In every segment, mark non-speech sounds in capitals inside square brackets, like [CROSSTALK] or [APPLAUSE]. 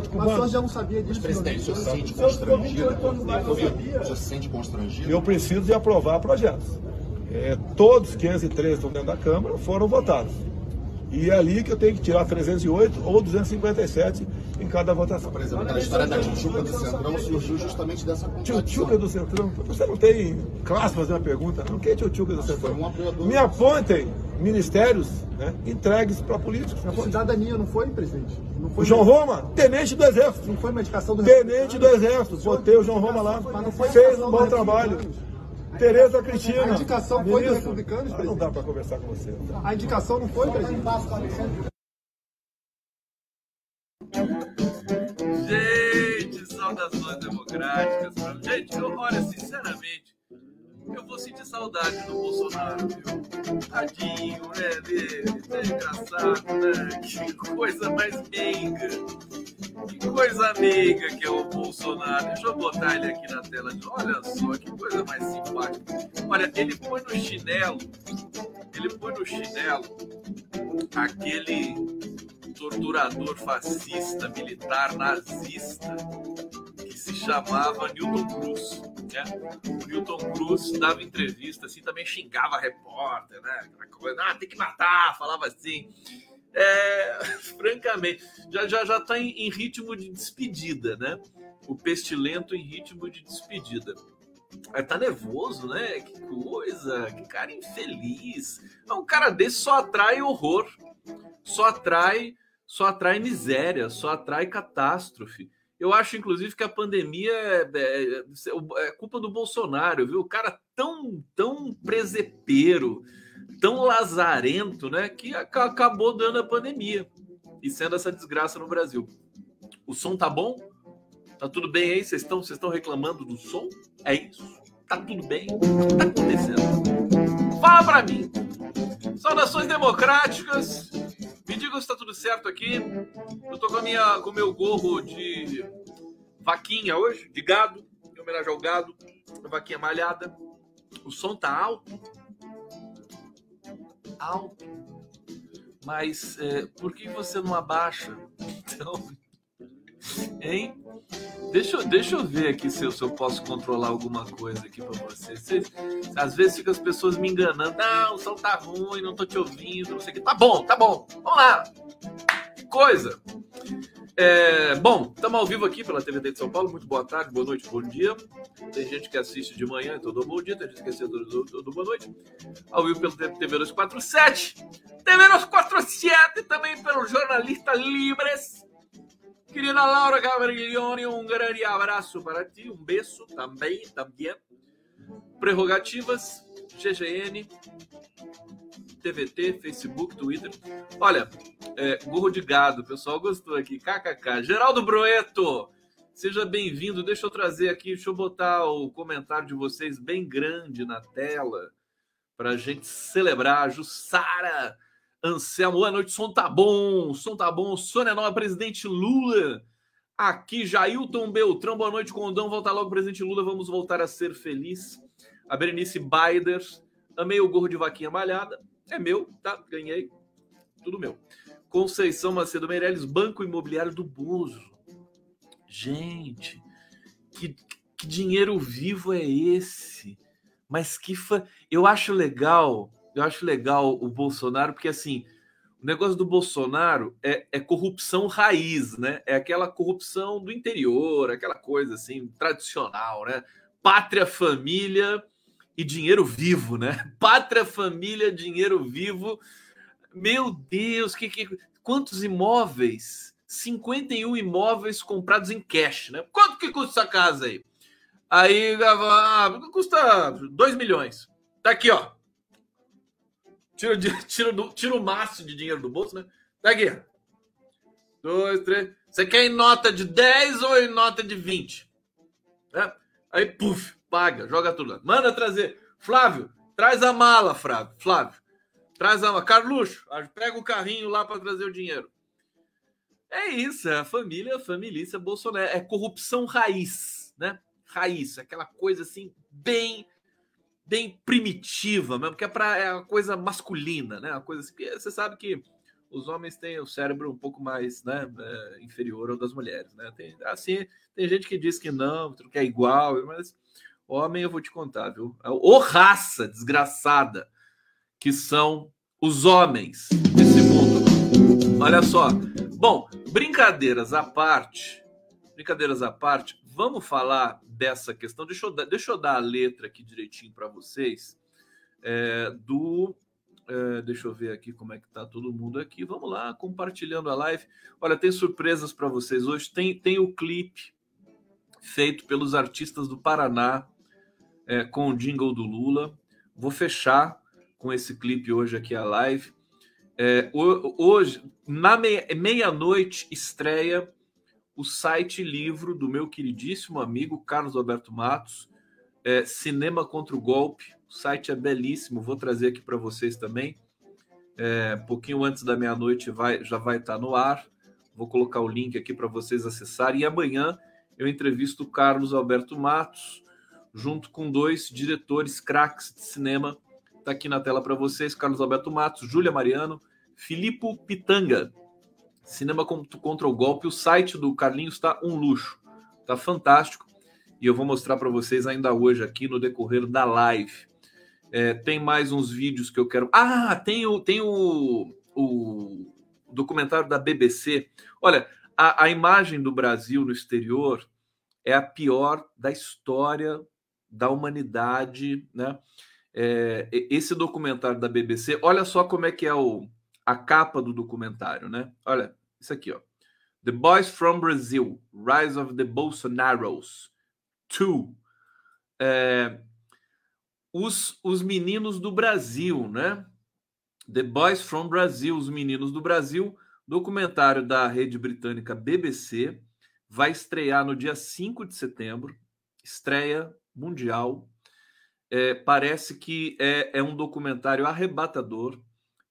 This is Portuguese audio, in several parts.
Parlamento Mas o senhor já não sabia disso? Presidente, o senhor se sente constrangido? 28 anos lá não O senhor se sente constrangido? Eu preciso de aprovar projetos. É, todos os 503 estão dentro da Câmara foram votados. E é ali que eu tenho que tirar 308 ou 257 em cada votação. Por exemplo, aquela história da tchutchuca do Centrão surgiu justamente dessa contradição. Tchutchuca do Centrão. Você não tem classe para fazer uma pergunta, não? Quem é tchutchuca do Centrão? Me apontem ministérios né, entregues para políticos. Me apontem. Cidadania não foi, presidente? Não O foi, João Roma, tenente do Exército. Não foi uma indicação do Tenente do Exército. Botei o João Roma lá. Mas não foi Fez um bom trabalho. Tereza Cristina. A indicação foi do ministro. Republicanos, Ah, Não dá para conversar com você. A indicação não foi, presidente? Gente, saudações democráticas. Gente, eu, olha, sinceramente, eu vou sentir saudade do Bolsonaro, viu? Tadinho, né, dele. É engraçado, né? Que coisa mais meiga. Que coisa meiga que é o Bolsonaro. Deixa eu botar ele aqui na tela. Olha só, que coisa mais simpática. Olha, ele põe no chinelo, ele põe no chinelo aquele torturador fascista, militar, nazista, que se chamava Newton Cruz. Né? O Newton Cruz dava entrevista, assim, também xingava repórter, né? Aquela coisa, ah, tem que matar, falava assim. É, [LAUGHS] francamente, já já já está em, em ritmo de despedida, né? O pestilento em ritmo de despedida. Aí tá nervoso, né? Que coisa, que cara infeliz. Um cara desse só atrai horror, só atrai, só atrai miséria, só atrai catástrofe. Eu acho, inclusive, que a pandemia é, é- é culpa do Bolsonaro, viu? O cara tão, tão presepeiro, tão lazarento, né? Que aca- acabou dando a pandemia e sendo essa desgraça no Brasil. O som tá bom? Tá tudo bem aí? Vocês estão vocês estão reclamando do som? É isso? Tá tudo bem? O que tá acontecendo? Fala pra mim. Saudações democráticas. Me digam se tá tudo certo aqui. Eu tô com a minha com o meu gorro de vaquinha hoje, de gado, em homenagem ao gado, vaquinha malhada. O som tá alto? Alto. Mas é, por que você não abaixa? [LAUGHS] Então, hein? Deixa, eu- deixa eu ver aqui se eu, se eu posso controlar alguma coisa aqui para vocês. Vocês- Às vezes ficam as pessoas me enganando. Não, o som tá ruim, não tô te ouvindo, não sei o que. Tá bom, tá bom. Vamos lá. Que coisa. É, bom, estamos ao vivo aqui pela TVT de São Paulo. Muito boa tarde, boa noite, bom dia. Tem gente que assiste de manhã, então dou bom dia. Tem gente que assiste todo, todo boa noite. Ao vivo pelo TV 247. TV 247 e também pelo jornalista Libres. Querida Laura Gavriglione, um grande abraço para ti, um beijo também, também. Prerrogativas, GGN, TVT, Facebook, Twitter. Olha, é, de gado, pessoal gostou aqui, kkk. Geraldo Broeto, seja bem-vindo. Deixa eu trazer aqui, deixa eu botar o comentário de vocês bem grande na tela para a gente celebrar. Jussara, Anselmo, boa noite, som tá bom, som tá bom. Sônia Nova, presidente Lula. Aqui, Jailton Beltrão, boa noite, Condão. Volta logo, presidente Lula, vamos voltar a ser feliz. A Berenice Baider, amei o gorro de vaquinha malhada. É meu, tá? Ganhei. Tudo meu. Conceição Macedo Meirelles, Banco Imobiliário do Bozo. Gente, que, que dinheiro vivo é esse? Mas que fa... eu acho legal, eu acho legal o Bolsonaro, porque assim, o negócio do Bolsonaro é, é corrupção raiz, né? É aquela corrupção do interior, aquela coisa assim, tradicional, né? Pátria, família e dinheiro vivo, né? [LAUGHS] Pátria, família, dinheiro vivo. Meu Deus, que, que quantos imóveis? 51 imóveis comprados em cash, né? Quanto que custa essa casa aí? Aí ah, custa 2 milhões. Tá aqui, ó. Tira, tira, tira o máximo [LAUGHS] de dinheiro do bolso, né? Aqui. ó. Dois, três. Você quer em nota de 10 ou em nota de 20? Né? Aí, puf, paga, joga tudo lá. Manda trazer. Flávio, Traz a mala, Flávio. Flávio. Traz a mala. Carluxo, pega o carrinho lá para trazer o dinheiro. É isso, é a família, a família Bolsonaro. É corrupção raiz, né? Raiz, aquela coisa assim, bem bem primitiva mesmo, que é para é uma coisa masculina, né? Uma coisa assim, você sabe que os homens têm o cérebro um pouco mais né, é, inferior ao das mulheres, né? Tem, assim, tem gente que diz que não, que é igual, mas homem eu vou te contar, viu? Ô raça desgraçada que são os homens desse mundo. Olha só. Bom, brincadeiras à parte, brincadeiras à parte, vamos falar dessa questão. Deixa eu, dar, deixa eu dar a letra aqui direitinho para vocês. É, do. É, deixa eu ver aqui como é que tá todo mundo aqui. Vamos lá, compartilhando a live. Olha, tem surpresas para vocês hoje. Tem, tem o clipe feito pelos artistas do Paraná é, com o jingle do Lula. Vou fechar com esse clipe hoje aqui a live. É, hoje, na meia-noite, estreia o site livro do meu queridíssimo amigo Carlos Alberto Matos, é, Cinema contra o Golpe. O site é belíssimo, vou trazer aqui para vocês também. É, pouquinho antes da meia-noite vai, já vai estar tá no ar. Vou colocar o link aqui para vocês acessarem. E amanhã eu entrevisto o Carlos Alberto Matos, junto com dois diretores craques de cinema. Está aqui na tela para vocês: Carlos Alberto Matos, Júlia Mariano, Filippo Pitanga. Cinema contra o Golpe. O site do Carlinhos está um luxo, está fantástico. E eu vou mostrar para vocês ainda hoje aqui no decorrer da live. É, tem mais uns vídeos que eu quero. Ah, tem o, tem o, o documentário da BBC. Olha, a, a imagem do Brasil no exterior é a pior da história da humanidade, né? É, esse documentário da BBC, olha só como é que é o, a capa do documentário, né? Olha, isso aqui, ó. The Boys from Brazil, Rise of the Bolsonaros 2. É, os, os meninos do Brasil, né? The Boys from Brazil, os meninos do Brasil, documentário da rede britânica BBC, vai estrear no dia 5 de setembro, estreia mundial. É, parece que é, é, um documentário arrebatador.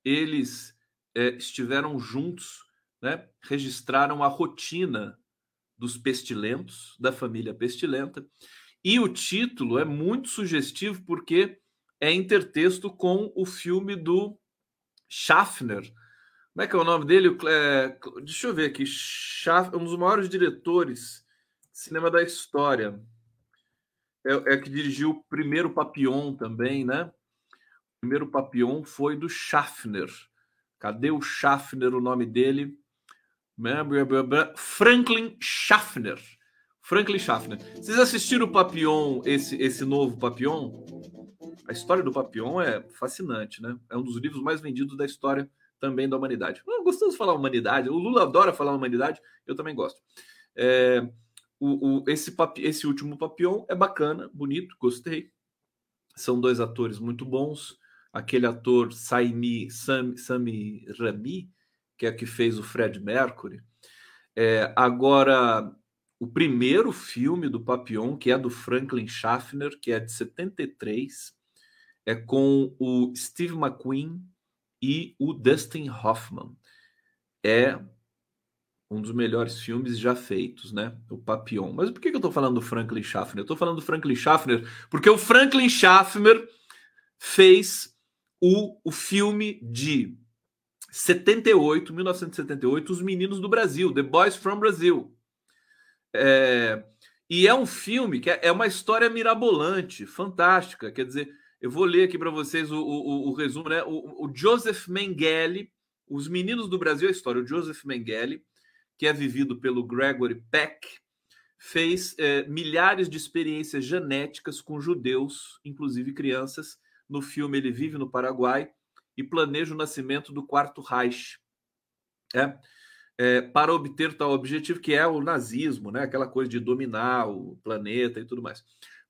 Eles é, estiveram juntos, né, registraram a rotina dos pestilentos, da família pestilenta. E o título é muito sugestivo porque é intertexto com o filme do Schaffner. Como é que é o nome dele? É, deixa eu ver aqui. Schaff, um dos maiores diretores de cinema da história é, é que dirigiu o primeiro Papillon também, né? O primeiro Papillon foi do Schaffner. Cadê o Schaffner, o nome dele? Franklin Schaffner. Franklin Schaffner. Vocês assistiram o Papillon, esse, esse novo Papillon? A história do Papillon é fascinante, né? É um dos livros mais vendidos da história também da humanidade. Gostamos de falar humanidade. O Lula adora falar humanidade, eu também gosto. É, o, o, esse, papi, esse último Papillon é bacana, bonito, gostei. São dois atores muito bons. Aquele ator Saimi, Sam, Sami Rami, que é que fez o Fred Mercury. É, agora, o primeiro filme do Papillon, que é do Franklin Schaffner, que é de 73, é com o Steve McQueen e o Dustin Hoffman. É um dos melhores filmes já feitos, né? O Papillon. Mas por que eu estou falando do Franklin Schaffner? Eu estou falando do Franklin Schaffner porque o Franklin Schaffner fez o, o filme de 78, 1978, Os Meninos do Brasil, The Boys from Brazil. É, e é um filme que é, é uma história mirabolante, fantástica. Quer dizer, eu vou ler aqui para vocês o, o, o, resumo, né? O, o Joseph Mengele, Os Meninos do Brasil, a história. O Joseph Mengele que é vivido pelo Gregory Peck, fez é, milhares de experiências genéticas com judeus, inclusive crianças. No filme, ele vive no Paraguai e planeja o nascimento do Quarto Reich. É, é, para obter tal objetivo, que é o nazismo, né? aquela coisa de dominar o planeta e tudo mais.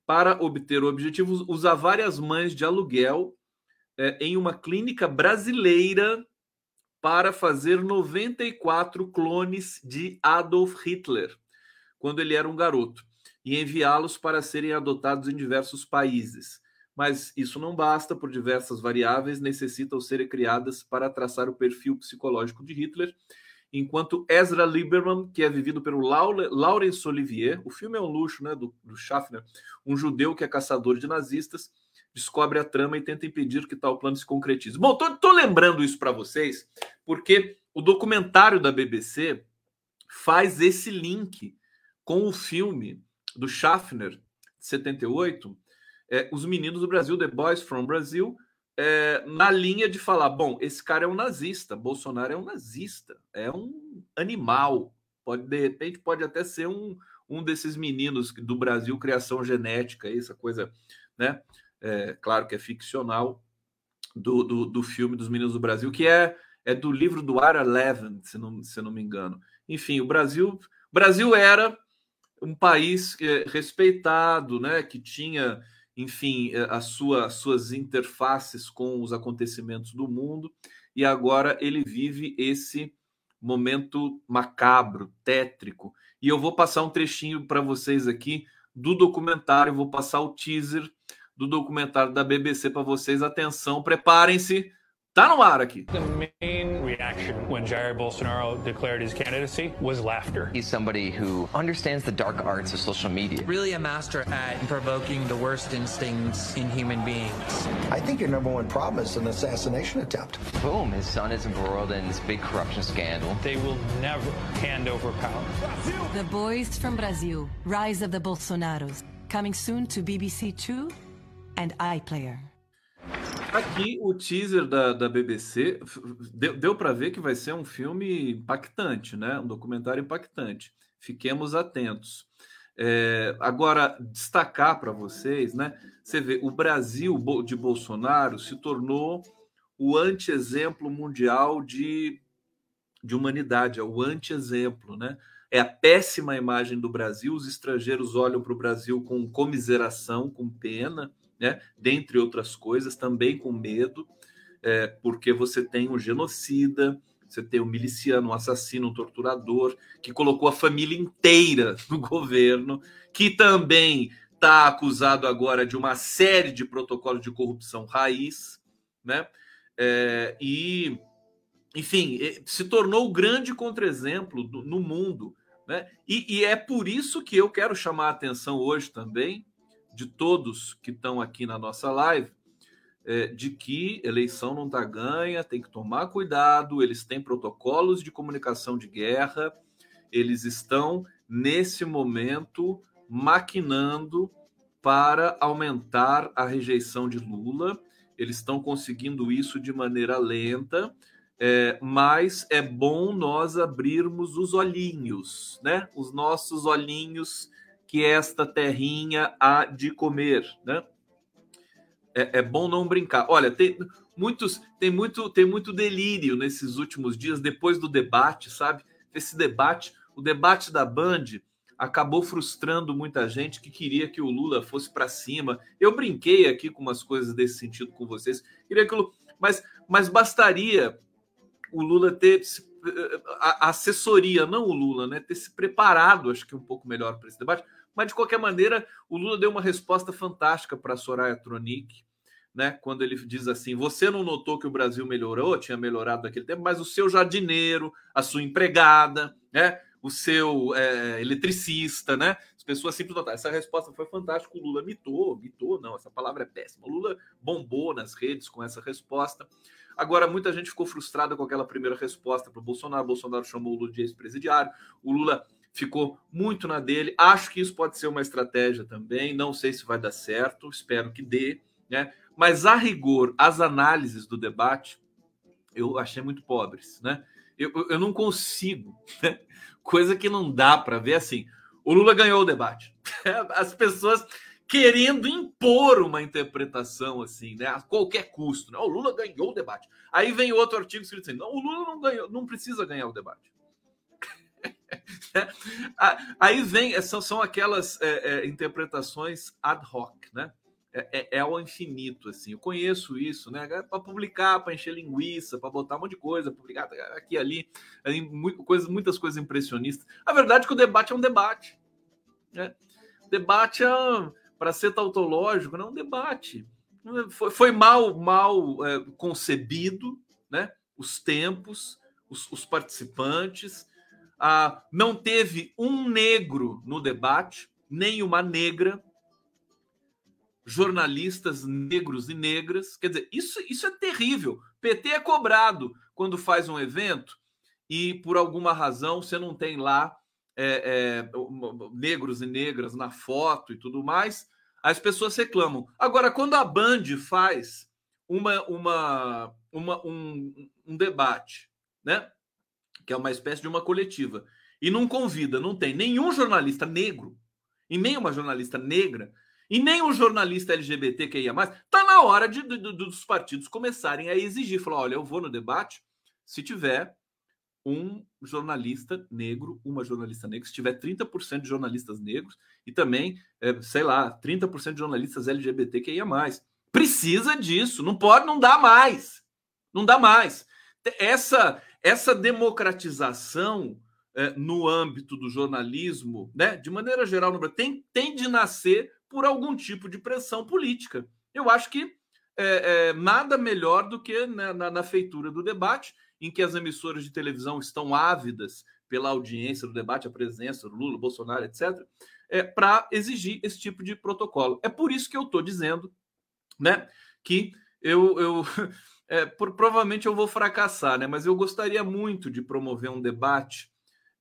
Para obter o objetivo, usa várias mães de aluguel é, em uma clínica brasileira para fazer 94 clones de Adolf Hitler, quando ele era um garoto, e enviá-los para serem adotados em diversos países. Mas isso não basta, por diversas variáveis necessitam ser criadas para traçar o perfil psicológico de Hitler, enquanto Ezra Lieberman, que é vivido pelo Laurence Olivier, o filme é um luxo, né, do, do Schaffner, um judeu que é caçador de nazistas, descobre a trama e tenta impedir que tal plano se concretize. Bom, tô, tô lembrando isso para vocês, porque o documentário da BBC faz esse link com o filme do Schaffner, 78, é, Os Meninos do Brasil, The Boys from Brazil, é, na linha de falar: bom, esse cara é um nazista, Bolsonaro é um nazista, é um animal, pode de repente pode até ser um, um desses meninos do Brasil, criação genética, essa coisa, né? É, claro que é ficcional, do, do, do, filme dos Meninos do Brasil, que é, é do livro do Ara Levin, se não, se não me engano. Enfim, o Brasil, Brasil era um país é, respeitado, né, que tinha enfim, eh, a sua, suas interfaces com os acontecimentos do mundo, e agora ele vive esse momento macabro, tétrico. E eu vou passar um trechinho para vocês aqui do documentário, vou passar o teaser do documentário da BBC para vocês. Atenção, preparem-se Tá no ar aqui. The main reaction when Jair Bolsonaro declared his candidacy was laughter. He's somebody who understands the dark arts of social media. Really a master at provoking the worst instincts in human beings. I think your number one problem is an assassination attempt. Boom, his son is embroiled in this big corruption scandal. They will never hand over power. The Boys from Brazil, Rise of the Bolsonaros. Coming soon to BBC Two and iPlayer. Aqui o teaser da, da BBC deu, deu para ver que vai ser um filme impactante, né? Um documentário impactante. Fiquemos atentos. É, agora, destacar para vocês, né? Você vê, o Brasil de Bolsonaro se tornou o anti-exemplo mundial de, de humanidade, é o anti-exemplo, né? É a péssima imagem do Brasil. Os estrangeiros olham para o Brasil com comiseração, com pena né? dentre outras coisas, também com medo, é, porque você tem um genocida, você tem um miliciano, um assassino, um torturador, que colocou a família inteira [LAUGHS] no governo, que também está acusado agora de uma série de protocolos de corrupção raiz, né? É, e, enfim, se tornou o grande contraexemplo no mundo. Né? E, e é por isso que eu quero chamar a atenção hoje também de todos que estão aqui na nossa live é, de que eleição não está ganha, tem que tomar cuidado, eles têm protocolos de comunicação de guerra, eles estão, nesse momento, maquinando para aumentar a rejeição de Lula. Eles estão conseguindo isso de maneira lenta, é, mas é bom nós abrirmos os olhinhos, né? Os nossos olhinhos que esta terrinha há de comer, né? É, é, bom não brincar. Olha, tem muitos, tem muito, tem muito delírio nesses últimos dias depois do debate, sabe? Esse debate, o debate da Band acabou frustrando muita gente que queria que o Lula fosse para cima. Eu brinquei aqui com umas coisas desse sentido com vocês. Queria que mas, mas bastaria o Lula ter a assessoria, não o Lula, né, ter se preparado, acho que um pouco melhor para esse debate mas, de qualquer maneira, o Lula deu uma resposta fantástica para Soraya Tronic, né? Quando ele diz assim: você não notou que o Brasil melhorou, tinha melhorado naquele tempo, mas o seu jardineiro, a sua empregada, né? O seu é, eletricista, né? As pessoas sempre notaram. Essa resposta foi fantástica. O Lula mitou, mitou, não, essa palavra é péssima. O Lula bombou nas redes com essa resposta. Agora, muita gente ficou frustrada com aquela primeira resposta para o Bolsonaro. O Bolsonaro chamou o Lula de ex-presidiário. O Lula ficou muito na dele. Acho que isso pode ser uma estratégia também. Não sei se vai dar certo, espero que dê, né? Mas a rigor, as análises do debate eu achei muito pobres, né? Eu, eu não consigo, né? [LAUGHS] coisa que não dá para ver assim. O Lula ganhou o debate. [LAUGHS] As pessoas querendo impor uma interpretação assim, né? A qualquer custo. Né? O Lula ganhou o debate. Aí vem outro artigo escrito assim: não, o Lula não ganhou, não precisa ganhar o debate. [LAUGHS] Aí vem, é, são, são aquelas é, é, interpretações ad hoc, né? É, é, é, infinito, assim. Eu conheço isso, né? Para publicar, para encher linguiça, para botar um monte de coisa, publicar aqui ali, ali muito, muitas coisas impressionistas. A verdade é que o debate é um debate. Né? Debate é, para ser tautológico, não é um debate. foi, foi mal, mal é, concebido, né? Os tempos, os, os participantes. Ah, não teve um negro no debate, nem uma negra, jornalistas negros e negras. Quer dizer, isso, isso é terrível. PT é cobrado quando faz um evento e por alguma razão você não tem lá é, é, negros e negras na foto e tudo mais, as pessoas reclamam. Agora, quando a Band faz uma, uma, uma um, um debate, né? Que é uma espécie de uma coletiva, e não convida, não tem nenhum jornalista negro, e nem uma jornalista negra, e nem um jornalista LGBT que ia mais, tá na hora de, de, de, dos partidos começarem a exigir, falar, olha, eu vou no debate se tiver um jornalista negro, uma jornalista negra, se tiver 30% de jornalistas negros e também, é, sei lá, 30% de jornalistas LGBT que ia mais. Precisa disso, não pode, não dá mais. Não dá mais. Essa essa democratização é, no âmbito do jornalismo, né, de maneira geral tem, tem de nascer por algum tipo de pressão política. Eu acho que é, é, nada melhor do que né, na, na feitura do debate em que as emissoras de televisão estão ávidas pela audiência do debate, a presença do Lula, Bolsonaro, etc., é, para exigir esse tipo de protocolo. É por isso que eu estou dizendo né, que eu, eu [LAUGHS] é, por, provavelmente eu vou fracassar, né, mas eu gostaria muito de promover um debate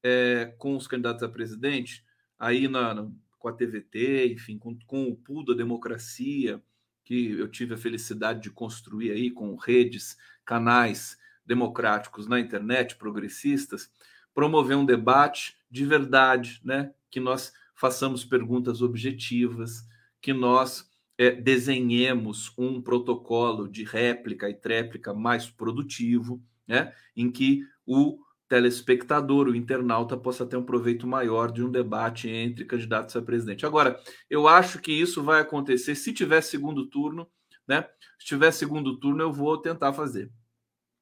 é, com os candidatos a presidente, aí na, com a TVT, enfim, com, com o pool da democracia, que eu tive a felicidade de construir aí com redes, canais democráticos na internet, progressistas, promover um debate de verdade, né? Que nós façamos perguntas objetivas, que nós é, desenhemos um protocolo de réplica e tréplica mais produtivo, né? Em que o telespectador, o internauta, possa ter um proveito maior de um debate entre candidatos a presidente. Agora, eu acho que isso vai acontecer se tiver segundo turno, né? Se tiver segundo turno, eu vou tentar fazer,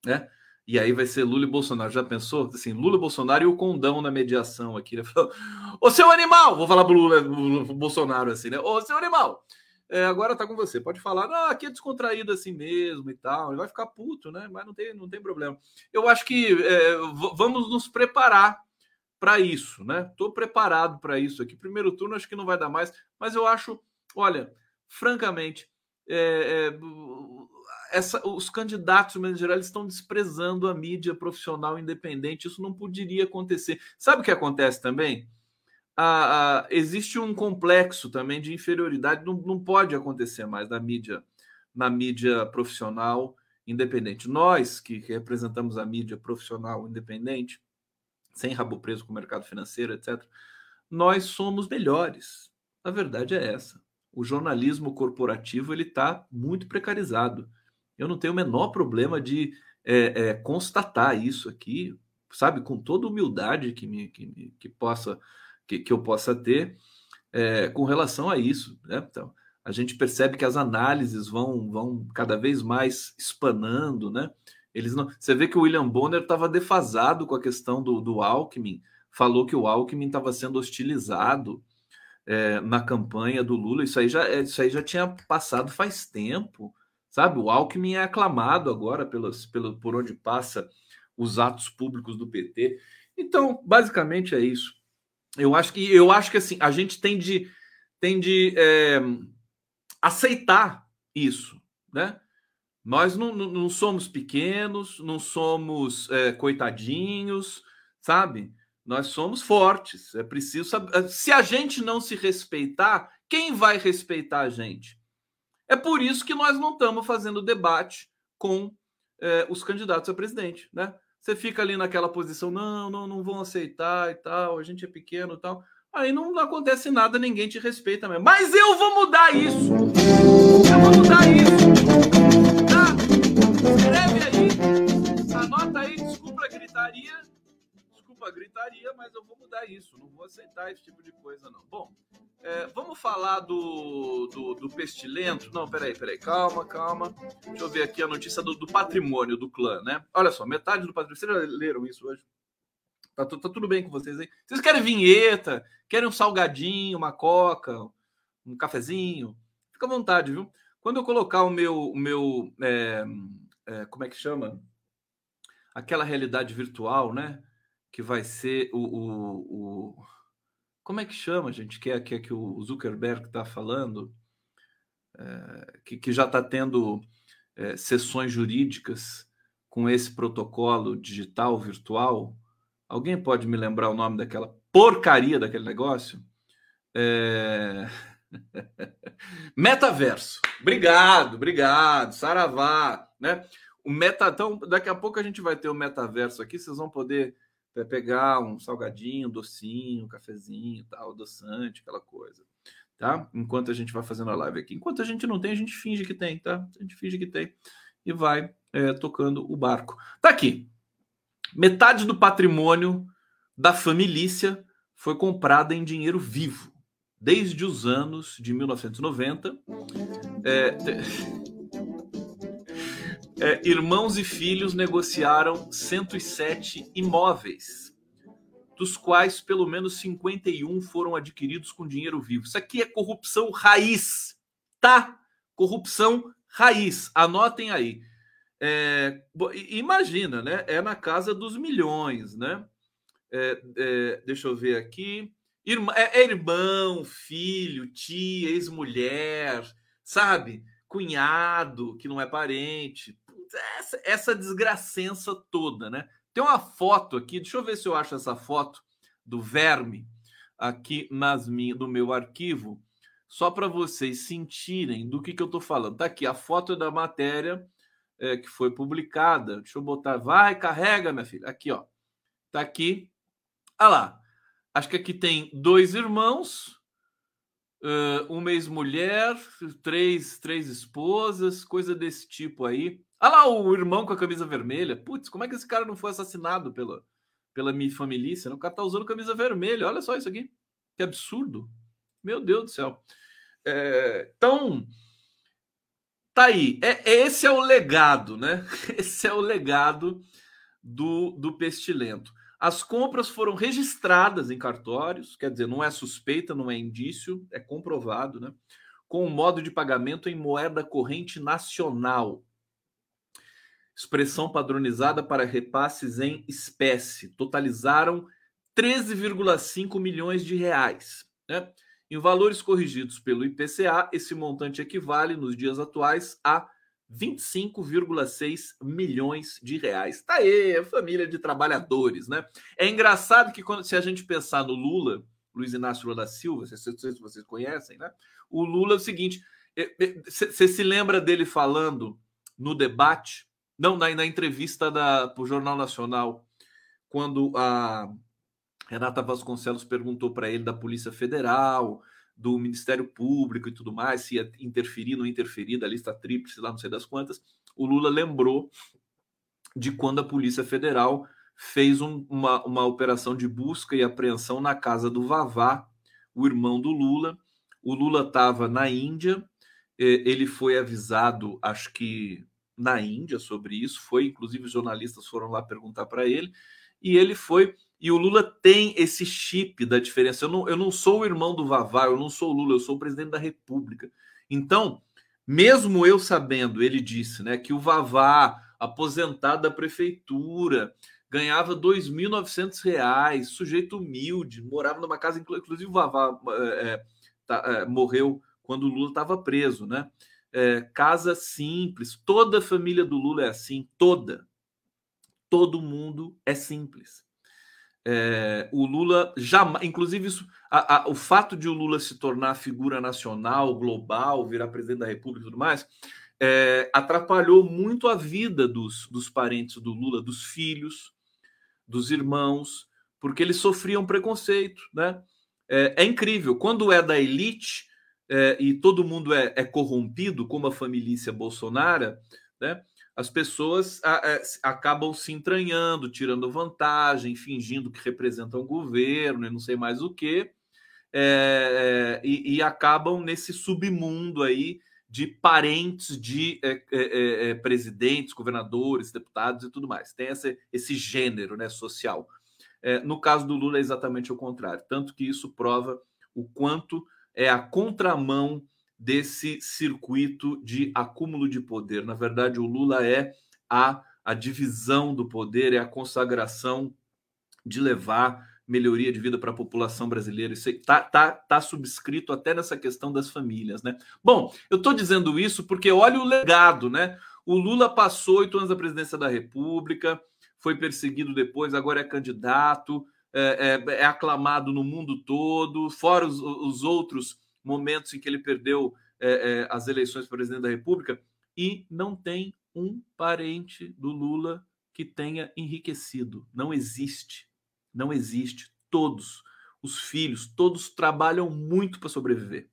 né? E aí vai ser Lula e Bolsonaro. Já pensou? Assim, Lula Bolsonaro e o condão na mediação aqui. Né? [LAUGHS] Ô seu animal! Vou falar pro Lula, pro Bolsonaro assim, né? Ô seu animal! É, agora tá com você. Pode falar, não, aqui é descontraído assim mesmo e tal. Ele vai ficar puto, né? Mas não tem, não tem problema. Eu acho que é, vamos nos preparar para isso, né? Estou preparado para isso aqui. Primeiro turno acho que não vai dar mais, mas eu acho, olha, francamente, é, é essa, os candidatos, em geral, estão desprezando a mídia profissional independente. Isso não poderia acontecer. Sabe o que acontece também? Ah, ah, existe um complexo também de inferioridade, não, não pode acontecer mais na mídia, na mídia profissional independente. Nós que representamos a mídia profissional independente, sem rabo preso com o mercado financeiro, etc., nós somos melhores. A verdade é essa. O jornalismo corporativo ele está muito precarizado. Eu não tenho o menor problema de é, é, constatar isso aqui, sabe, com toda humildade que, me, que, que possa que, que, eu possa ter é, com relação a isso. Né? Então, a gente percebe que as análises vão, vão cada vez mais espanando, né? Eles não. Você vê que o William Bonner estava defasado com a questão do, do Alckmin, falou que o Alckmin estava sendo hostilizado é, na campanha do Lula. Isso aí já, isso aí já tinha passado faz tempo. Sabe, o Alckmin é aclamado agora pelos, pelo, por onde passa os atos públicos do PT. Então, basicamente é isso. Eu acho que eu acho que assim a gente tem de tem de é, aceitar isso, né? Nós não, não somos pequenos, não somos é, coitadinhos, sabe? Nós somos fortes. É preciso saber. Se a gente não se respeitar, quem vai respeitar a gente? É por isso que nós não estamos fazendo debate com é, os candidatos a presidente, né? Você fica ali naquela posição, não, não, não vão aceitar e tal, a gente é pequeno e tal. Aí não acontece nada, ninguém te respeita mesmo. Mas eu vou mudar isso! Eu vou mudar isso! Tá? Escreve aí, anota aí, desculpa a gritaria, desculpa a gritaria, mas eu vou mudar isso, não vou aceitar esse tipo de coisa, não. Bom, é, vamos falar do, do, do, pestilento? Não, peraí, peraí, calma, calma. Deixa eu ver aqui a notícia do, do patrimônio do clã, né? Olha só, metade do patrimônio. Vocês já leram isso hoje? Tá, tá, tudo bem com vocês aí? Vocês querem vinheta? Querem um salgadinho, uma coca, um cafezinho? Fica à vontade, viu? Quando eu colocar o meu, o meu é, é, como é que chama? Aquela realidade virtual, né? Que vai ser o, o, o como é que chama, gente? Que é que, é que o Zuckerberg está falando, é, que, que já está tendo é, sessões jurídicas com esse protocolo digital virtual. Alguém pode me lembrar o nome daquela porcaria daquele negócio? É... [LAUGHS] Metaverso. Obrigado, obrigado. Saravá, né? O meta, então, daqui a pouco a gente vai ter o metaverso aqui, vocês vão poder é, pegar um salgadinho, um docinho, um cafezinho, tal, adoçante, aquela coisa, tá? Enquanto a gente vai fazendo a live aqui. Enquanto a gente não tem, a gente finge que tem, tá? A gente finge que tem e vai é, tocando o barco. Tá aqui. Metade do patrimônio da família foi comprada em dinheiro vivo desde os anos de 1990. É, é, irmãos e filhos negociaram 107 imóveis, dos quais pelo menos 51 foram adquiridos com dinheiro vivo. Isso aqui é corrupção raiz, tá? Corrupção raiz. Anotem aí. É, imagina, né? É na casa dos milhões, né? É, é, deixa eu ver aqui. Irmã, é, é irmão, filho, tia, ex-mulher, sabe? Cunhado que não é parente. Essa, essa desgracença toda, né? Tem uma foto aqui, deixa eu ver se eu acho essa foto do verme aqui nas minhas, no meu arquivo, só para vocês sentirem do que, que eu estou falando. Tá aqui, a foto da matéria é, que foi publicada. Deixa eu botar. Vai, carrega, minha filha. Aqui, ó. Tá aqui. Olha lá. Acho que aqui tem dois irmãos, uma ex-mulher, três, três esposas, coisa desse tipo aí. Ah lá, o irmão com a camisa vermelha. Putz, como é que esse cara não foi assassinado pela, pela minha família? O cara tá usando camisa vermelha. Olha só isso aqui. Que absurdo. Meu Deus do céu. É, então, tá aí. É, esse é o legado, né? [LAUGHS] Esse é o legado do, do pestilento. As compras foram registradas em cartórios, quer dizer, não é suspeita, não é indício, é comprovado, né? Com o modo de pagamento em moeda corrente nacional. Expressão padronizada para repasses em espécie. Totalizaram 13,5 milhões de reais. Né? Em valores corrigidos pelo IPCA, esse montante equivale, nos dias atuais, a 25,6 milhões de reais. Tá aí, família de trabalhadores, né? É engraçado que quando se a gente pensar no Lula, Luiz Inácio Lula da Silva, se vocês conhecem, né? O Lula é o seguinte, você se lembra dele falando no debate, não, na, na entrevista para o Jornal Nacional, quando a Renata Vasconcelos perguntou para ele da Polícia Federal, do Ministério Público e tudo mais, se ia interferir, não interferir, da lista tríplice, lá não sei das quantas, o Lula lembrou de quando a Polícia Federal fez um, uma, uma operação de busca e apreensão na casa do Vavá, o irmão do Lula. O Lula estava na Índia, ele foi avisado, acho que na Índia, sobre isso, foi, inclusive os jornalistas foram lá perguntar para ele, e ele foi e o Lula tem esse chip da diferença. Eu não, eu não sou o irmão do Vavá, eu não sou o Lula, eu sou o presidente da República. Então, mesmo eu sabendo, ele disse, né, que o Vavá, aposentado da prefeitura, ganhava R$ 2.900, sujeito humilde, morava numa casa, inclusive o Vavá é, tá, é, morreu quando o Lula estava preso, né? É, casa simples, toda a família do Lula é assim, toda. Todo mundo é simples. É, o Lula jamais, inclusive isso, a, a, o fato de o Lula se tornar figura nacional, global, virar presidente da República e tudo mais, é, atrapalhou muito a vida dos, dos parentes do Lula, dos filhos, dos irmãos, porque eles sofriam preconceito, né? É, é incrível quando é da elite é, e todo mundo é, é corrompido, como a família Bolsonaro, né? As pessoas acabam se entranhando, tirando vantagem, fingindo que representam o governo e não sei mais o que, é, e, e, acabam nesse submundo aí de parentes de é, é, é, presidentes, governadores, deputados e tudo mais. Tem esse, esse gênero né, social. É, no caso do Lula é exatamente o contrário, tanto que isso prova o quanto é a contramão desse circuito de acúmulo de poder. Na verdade, o Lula é a, a divisão do poder, é a consagração de levar melhoria de vida para a população brasileira. Isso está tá, tá subscrito até nessa questão das famílias, né? Bom, eu estou dizendo isso porque olha o legado, né? O Lula passou oito anos da presidência da República, foi perseguido depois, agora é candidato, é, é, é aclamado no mundo todo, fora os, os, outros momentos em que ele perdeu é, é, as eleições para presidente da República, e não tem um parente do Lula que tenha enriquecido. Não existe. Não existe. Todos, os filhos, todos trabalham muito para sobreviver.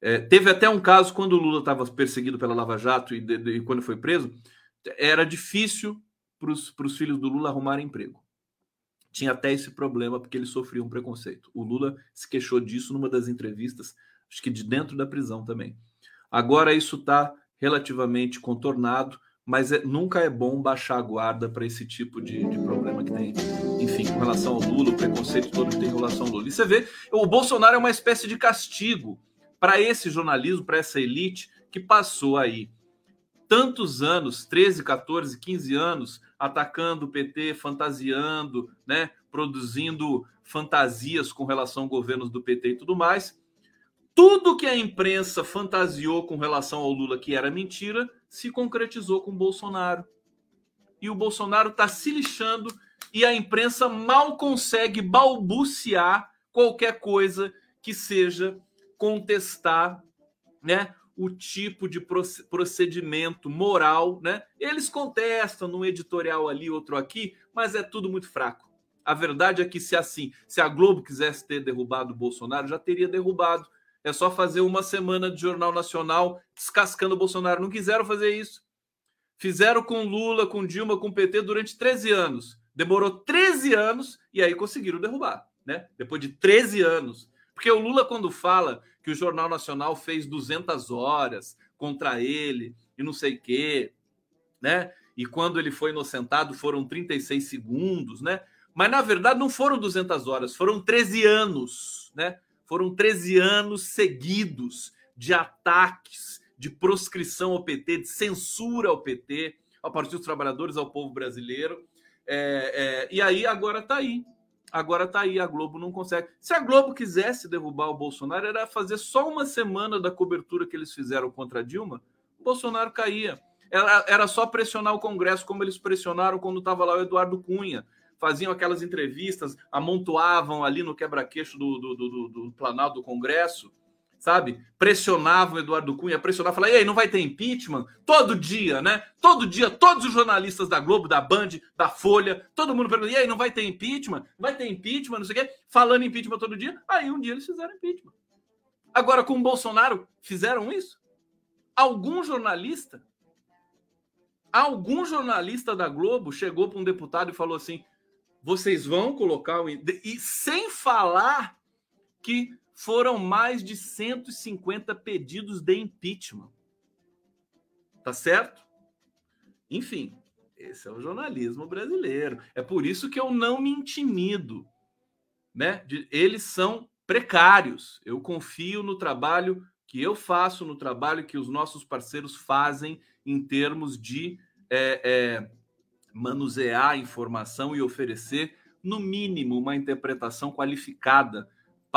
É, teve até um caso quando o Lula estava perseguido pela Lava Jato e, de, de, e, quando foi preso, era difícil para os filhos do Lula arrumarem emprego. Tinha até esse problema porque ele sofria um preconceito. O Lula se queixou disso numa das entrevistas, acho que de dentro da prisão também. Agora isso está relativamente contornado, mas é, nunca é bom baixar a guarda para esse tipo de, de, problema que tem, enfim, com relação ao Lula, o preconceito todo que tem em relação ao Lula. E você vê, o Bolsonaro é uma espécie de castigo para esse jornalismo, para essa elite que passou aí tantos anos, 13, 14, 15 anos, atacando o PT, fantasiando, né, produzindo fantasias com relação a governos do PT e tudo mais. Tudo que a imprensa fantasiou com relação ao Lula que era mentira, se concretizou com o Bolsonaro. E o Bolsonaro está se lixando e a imprensa mal consegue balbuciar qualquer coisa que seja contestar né, o tipo de procedimento moral, né? Eles contestam num editorial ali, outro aqui, mas é tudo muito fraco. A verdade é que se assim, se a Globo quisesse ter derrubado o Bolsonaro, já teria derrubado. É só fazer uma semana de Jornal Nacional descascando o Bolsonaro. Não quiseram fazer isso. Fizeram com Lula, com Dilma, com PT durante 13 anos. Demorou 13 anos e aí conseguiram derrubar, né? Depois de 13 anos. Porque o Lula, quando fala que o Jornal Nacional fez 200 horas contra ele e não sei o quê, né? E quando ele foi inocentado foram 36 segundos, né? Mas na verdade não foram 200 horas, foram 13 anos, né? Foram 13 anos seguidos de ataques, de proscrição ao PT, de censura ao PT, ao Partido dos Trabalhadores, ao povo brasileiro. É, é, e aí agora está aí, Agora tá aí, a Globo não consegue. Se a Globo quisesse derrubar o Bolsonaro, era fazer só uma semana da cobertura que eles fizeram contra Dilma, o Bolsonaro caía. Era, era só pressionar o Congresso, como eles pressionaram quando estava lá o Eduardo Cunha. Faziam aquelas entrevistas, amontoavam ali no quebra-queixo do, do, do, do Planalto do Congresso sabe? Pressionava o Eduardo Cunha, pressionava, falava, e aí, não vai ter impeachment? Todo dia, né? Todo dia, todos os jornalistas da Globo, da Band, da Folha, todo mundo perguntando, e aí, não vai ter impeachment? Vai ter impeachment, não sei o quê, falando impeachment todo dia. Aí um dia eles fizeram impeachment. Agora, com o Bolsonaro, fizeram isso? Algum jornalista, algum jornalista da Globo chegou para um deputado e falou assim: vocês vão colocar o. E sem falar que foram mais de 150 pedidos de impeachment. Tá certo? Enfim, esse é o jornalismo brasileiro. É por isso que eu não me intimido, né? Eles são precários. Eu confio no trabalho que eu faço, no trabalho que os nossos parceiros fazem em termos de é, é, manusear informação e oferecer, no mínimo, uma interpretação qualificada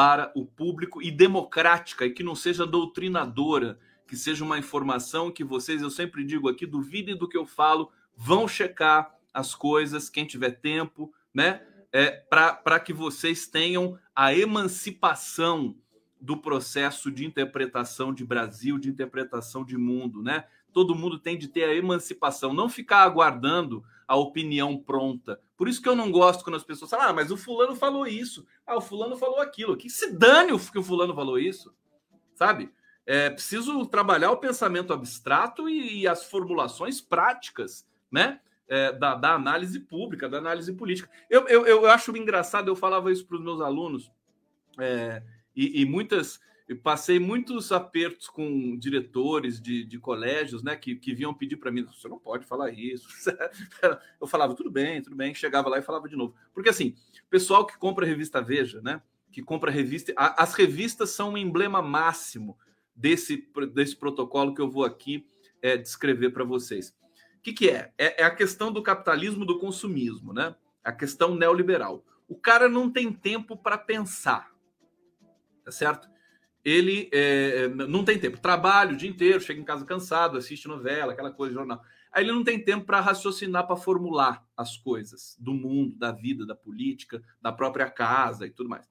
para o público e democrática e que não seja doutrinadora, que seja uma informação que vocês, eu sempre digo aqui, duvidem do que eu falo, vão checar as coisas, quem tiver tempo, né? É, para que vocês tenham a emancipação do processo de interpretação de Brasil, de interpretação de mundo, né? Todo mundo tem de ter a emancipação, não ficar aguardando a opinião pronta. Por isso que eu não gosto quando as pessoas falam, ah, mas o fulano falou isso, ah, o fulano falou aquilo. Que se dane o que o fulano falou isso, sabe? É preciso trabalhar o pensamento abstrato e, e as formulações práticas, né? É, da, da, análise pública, da análise política. Eu, eu, eu acho engraçado, eu falava isso para os meus alunos, é, e, e muitas passei muitos apertos com diretores de, de colégios, né, que, que vinham pedir para mim, você não pode falar isso. [LAUGHS] Eu falava, tudo bem, tudo bem, chegava lá e falava de novo. Porque assim, pessoal que compra a revista Veja, né, que compra revista, a, as revistas são um emblema máximo desse, desse protocolo que eu vou aqui é, descrever para vocês. O que, que é? é? é? a questão do capitalismo do consumismo, né? A questão neoliberal. O cara não tem tempo para pensar, tá certo? Ele é, não tem tempo. Trabalha o dia inteiro, chega em casa cansado, assiste novela, aquela coisa, jornal. Aí ele não tem tempo para raciocinar, para formular as coisas do mundo, da vida, da política, da própria casa e tudo mais.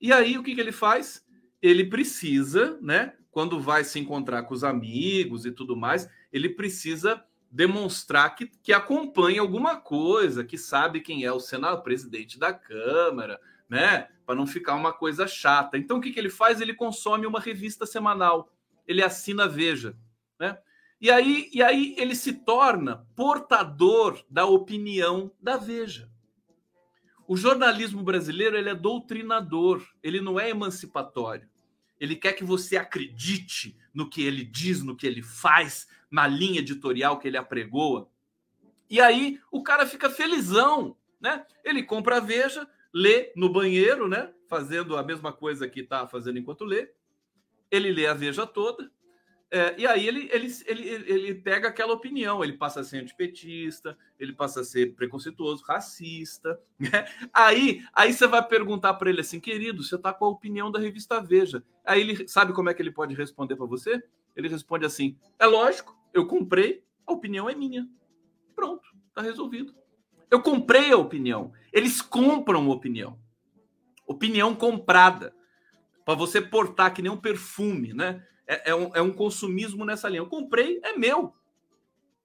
E aí o que, que ele faz? Ele precisa, né? Quando vai se encontrar com os amigos e tudo mais, ele precisa demonstrar que, que acompanha alguma coisa, que sabe quem é o senador, presidente da Câmara, né? Para não ficar uma coisa chata. Então, o que, que ele faz? Ele consome uma revista semanal. Ele assina Veja, né? E aí, e aí ele se torna portador da opinião da Veja. O jornalismo brasileiro ele é doutrinador, ele não é emancipatório. Ele quer que você acredite no que ele diz, no que ele faz, na linha editorial que ele apregoa. E aí o cara fica felizão, né? Ele compra a Veja, lê no banheiro, né? Fazendo a mesma coisa que está fazendo enquanto lê. Ele lê a Veja toda, é, e aí ele, ele, ele, ele pega aquela opinião, ele passa a ser antipetista, ele passa a ser preconceituoso, racista. [LAUGHS] Né? Aí, aí você vai perguntar para ele assim, querido, você está com a opinião da revista Veja. Aí ele sabe como é que ele pode responder para você? Ele responde assim: é lógico, eu comprei, a opinião é minha. Pronto, está resolvido. Eu comprei a opinião. Eles compram opinião. Opinião comprada. Para você portar que nem um perfume, né? é, é, um, é um consumismo nessa linha. Eu comprei, é meu.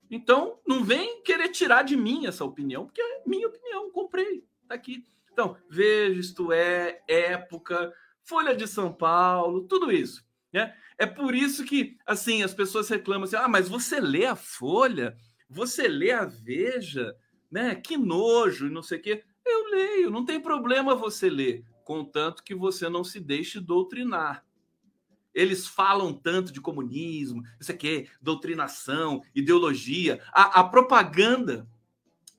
Então, não vem querer tirar de mim essa opinião, porque é minha opinião, comprei, tá aqui. Então, veja, isto é, época, Folha de São Paulo, tudo isso. Né? É por isso que, assim, as pessoas reclamam assim, ah, mas você lê a Folha, você lê a Veja, né? Que nojo, e não sei o quê. Eu leio, não tem problema você ler, contanto que você não se deixe doutrinar. Eles falam tanto de comunismo, isso aqui, doutrinação, ideologia. A, a, propaganda,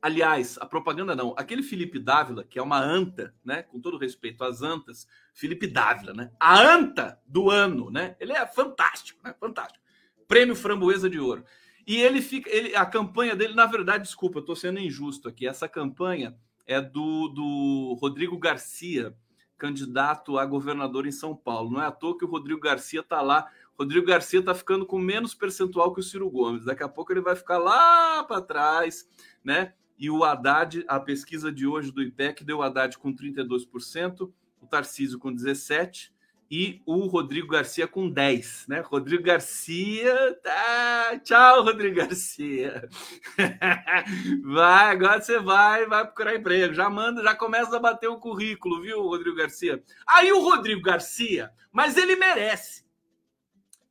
aliás, a propaganda não, aquele Felipe Dávila, que é uma anta, né? Com todo respeito às antas, Felipe Dávila, né? A anta do ano, né? Ele é fantástico, né? Fantástico. Prêmio Framboesa de Ouro. E ele fica, ele, a campanha dele, na verdade, desculpa, eu estou sendo injusto aqui. Essa campanha é do, do Rodrigo Garcia, candidato a governador em São Paulo. Não é à toa que o Rodrigo Garcia está lá. Rodrigo Garcia está ficando com menos percentual que o Ciro Gomes. Daqui a pouco ele vai ficar lá para trás, né? E o Haddad, a pesquisa de hoje do IPEC deu o Haddad com 32%, o Tarcísio com 17%, e o Rodrigo Garcia com 10, né? Rodrigo Garcia, tá. Tchau, Rodrigo Garcia. [LAUGHS] vai, agora você vai, vai procurar emprego. Já manda, já começa a bater o currículo, viu, Rodrigo Garcia? Aí o Rodrigo Garcia, mas ele merece.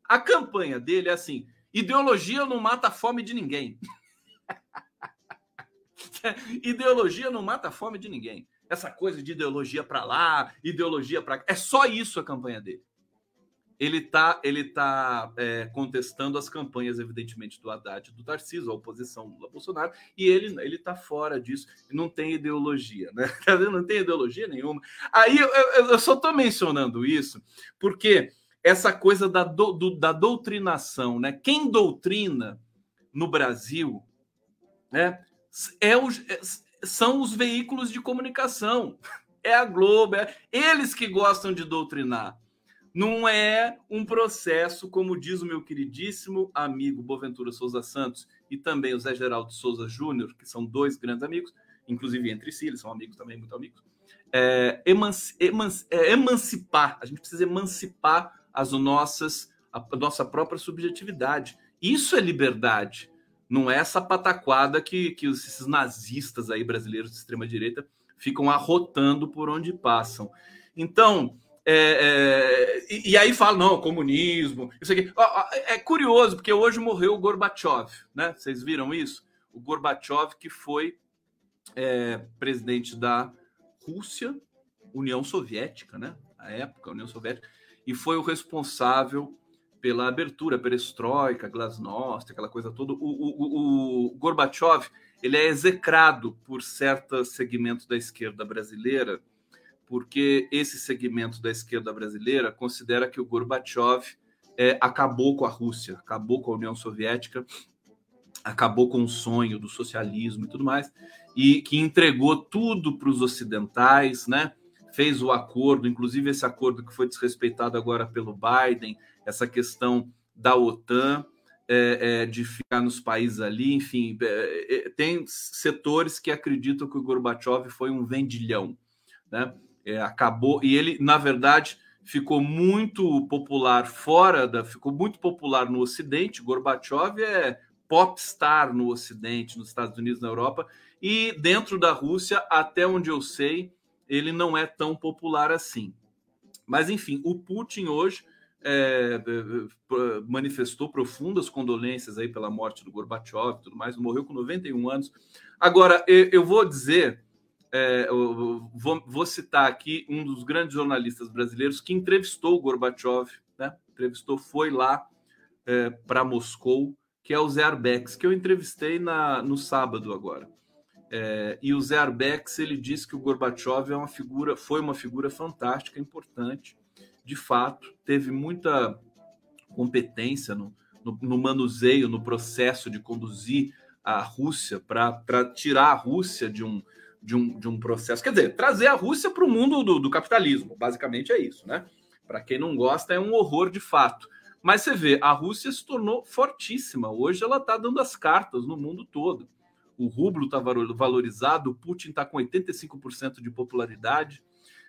A campanha dele é assim: ideologia não mata a fome de ninguém. [LAUGHS] ideologia não mata a fome de ninguém essa coisa de ideologia para lá, ideologia para cá. É só isso a campanha dele. Ele está ele tá, é, contestando as campanhas, evidentemente, do Haddad e do Tarcísio, a oposição Lula-Bolsonaro, e ele ele está fora disso, não tem ideologia, né? [LAUGHS] Não tem ideologia nenhuma. Aí eu, eu, eu só estou mencionando isso porque essa coisa da, do, do, da doutrinação, né? Quem doutrina no Brasil né, é, o, é, são os veículos de comunicação. É a Globo, é eles que gostam de doutrinar. Não é um processo, como diz o meu queridíssimo amigo Boventura Souza Santos e também o Zé Geraldo Souza Júnior, que são dois grandes amigos, inclusive entre si, eles são amigos também, muito amigos. É, é, emancipar, a gente precisa emancipar as nossas, a nossa própria subjetividade. Isso é liberdade. Não é essa pataquada que, que esses nazistas aí brasileiros de extrema direita ficam arrotando por onde passam. Então, é, é, e, e, aí fala, não, comunismo, isso aqui. É curioso, porque hoje morreu o Gorbachev, né? Vocês viram isso? O Gorbachev, que foi é, presidente da Rússia, União Soviética, né? Na época, União Soviética, e foi o responsável pela abertura, perestroika, glasnost, aquela coisa toda. O, o, o, Gorbachev ele é execrado por certo segmento da esquerda brasileira, porque esse segmento da esquerda brasileira considera que o Gorbachev é, acabou com a Rússia, acabou com a União Soviética, acabou com o sonho do socialismo e tudo mais, e que entregou tudo para os ocidentais, né? Fez o acordo, inclusive esse acordo que foi desrespeitado agora pelo Biden, essa questão da OTAN, é, é, de ficar nos países ali, enfim, é, é tem setores que acreditam que o Gorbachev foi um vendilhão, né? É, acabou e ele, na verdade, ficou muito popular fora da, ficou muito popular no Ocidente. Gorbachev é popstar no Ocidente, nos Estados Unidos, na Europa, e dentro da Rússia, até onde eu sei, ele não é tão popular assim. Mas enfim, o Putin hoje é, manifestou profundas condolências aí pela morte do Gorbachev, tudo mais, morreu com 91 anos. Agora, eu vou dizer, é, vou, vou, citar aqui um dos grandes jornalistas brasileiros que entrevistou o Gorbachev, né? Entrevistou, foi lá é, para Moscou, que é o Zé Arbex, que eu entrevistei na, no sábado agora. É, e o Zé Arbex ele disse que o Gorbachev é uma figura, foi uma figura fantástica, importante, de fato, teve muita competência no, no, no manuseio, no processo de conduzir a Rússia para tirar a Rússia de um, de um, de um processo, quer dizer, trazer a Rússia para o mundo do, do, capitalismo, basicamente é isso, né? Para quem não gosta, é um horror de fato. Mas você vê, a Rússia se tornou fortíssima. Hoje ela está dando as cartas no mundo todo. O rublo está valorizado, o Putin está com 85% de popularidade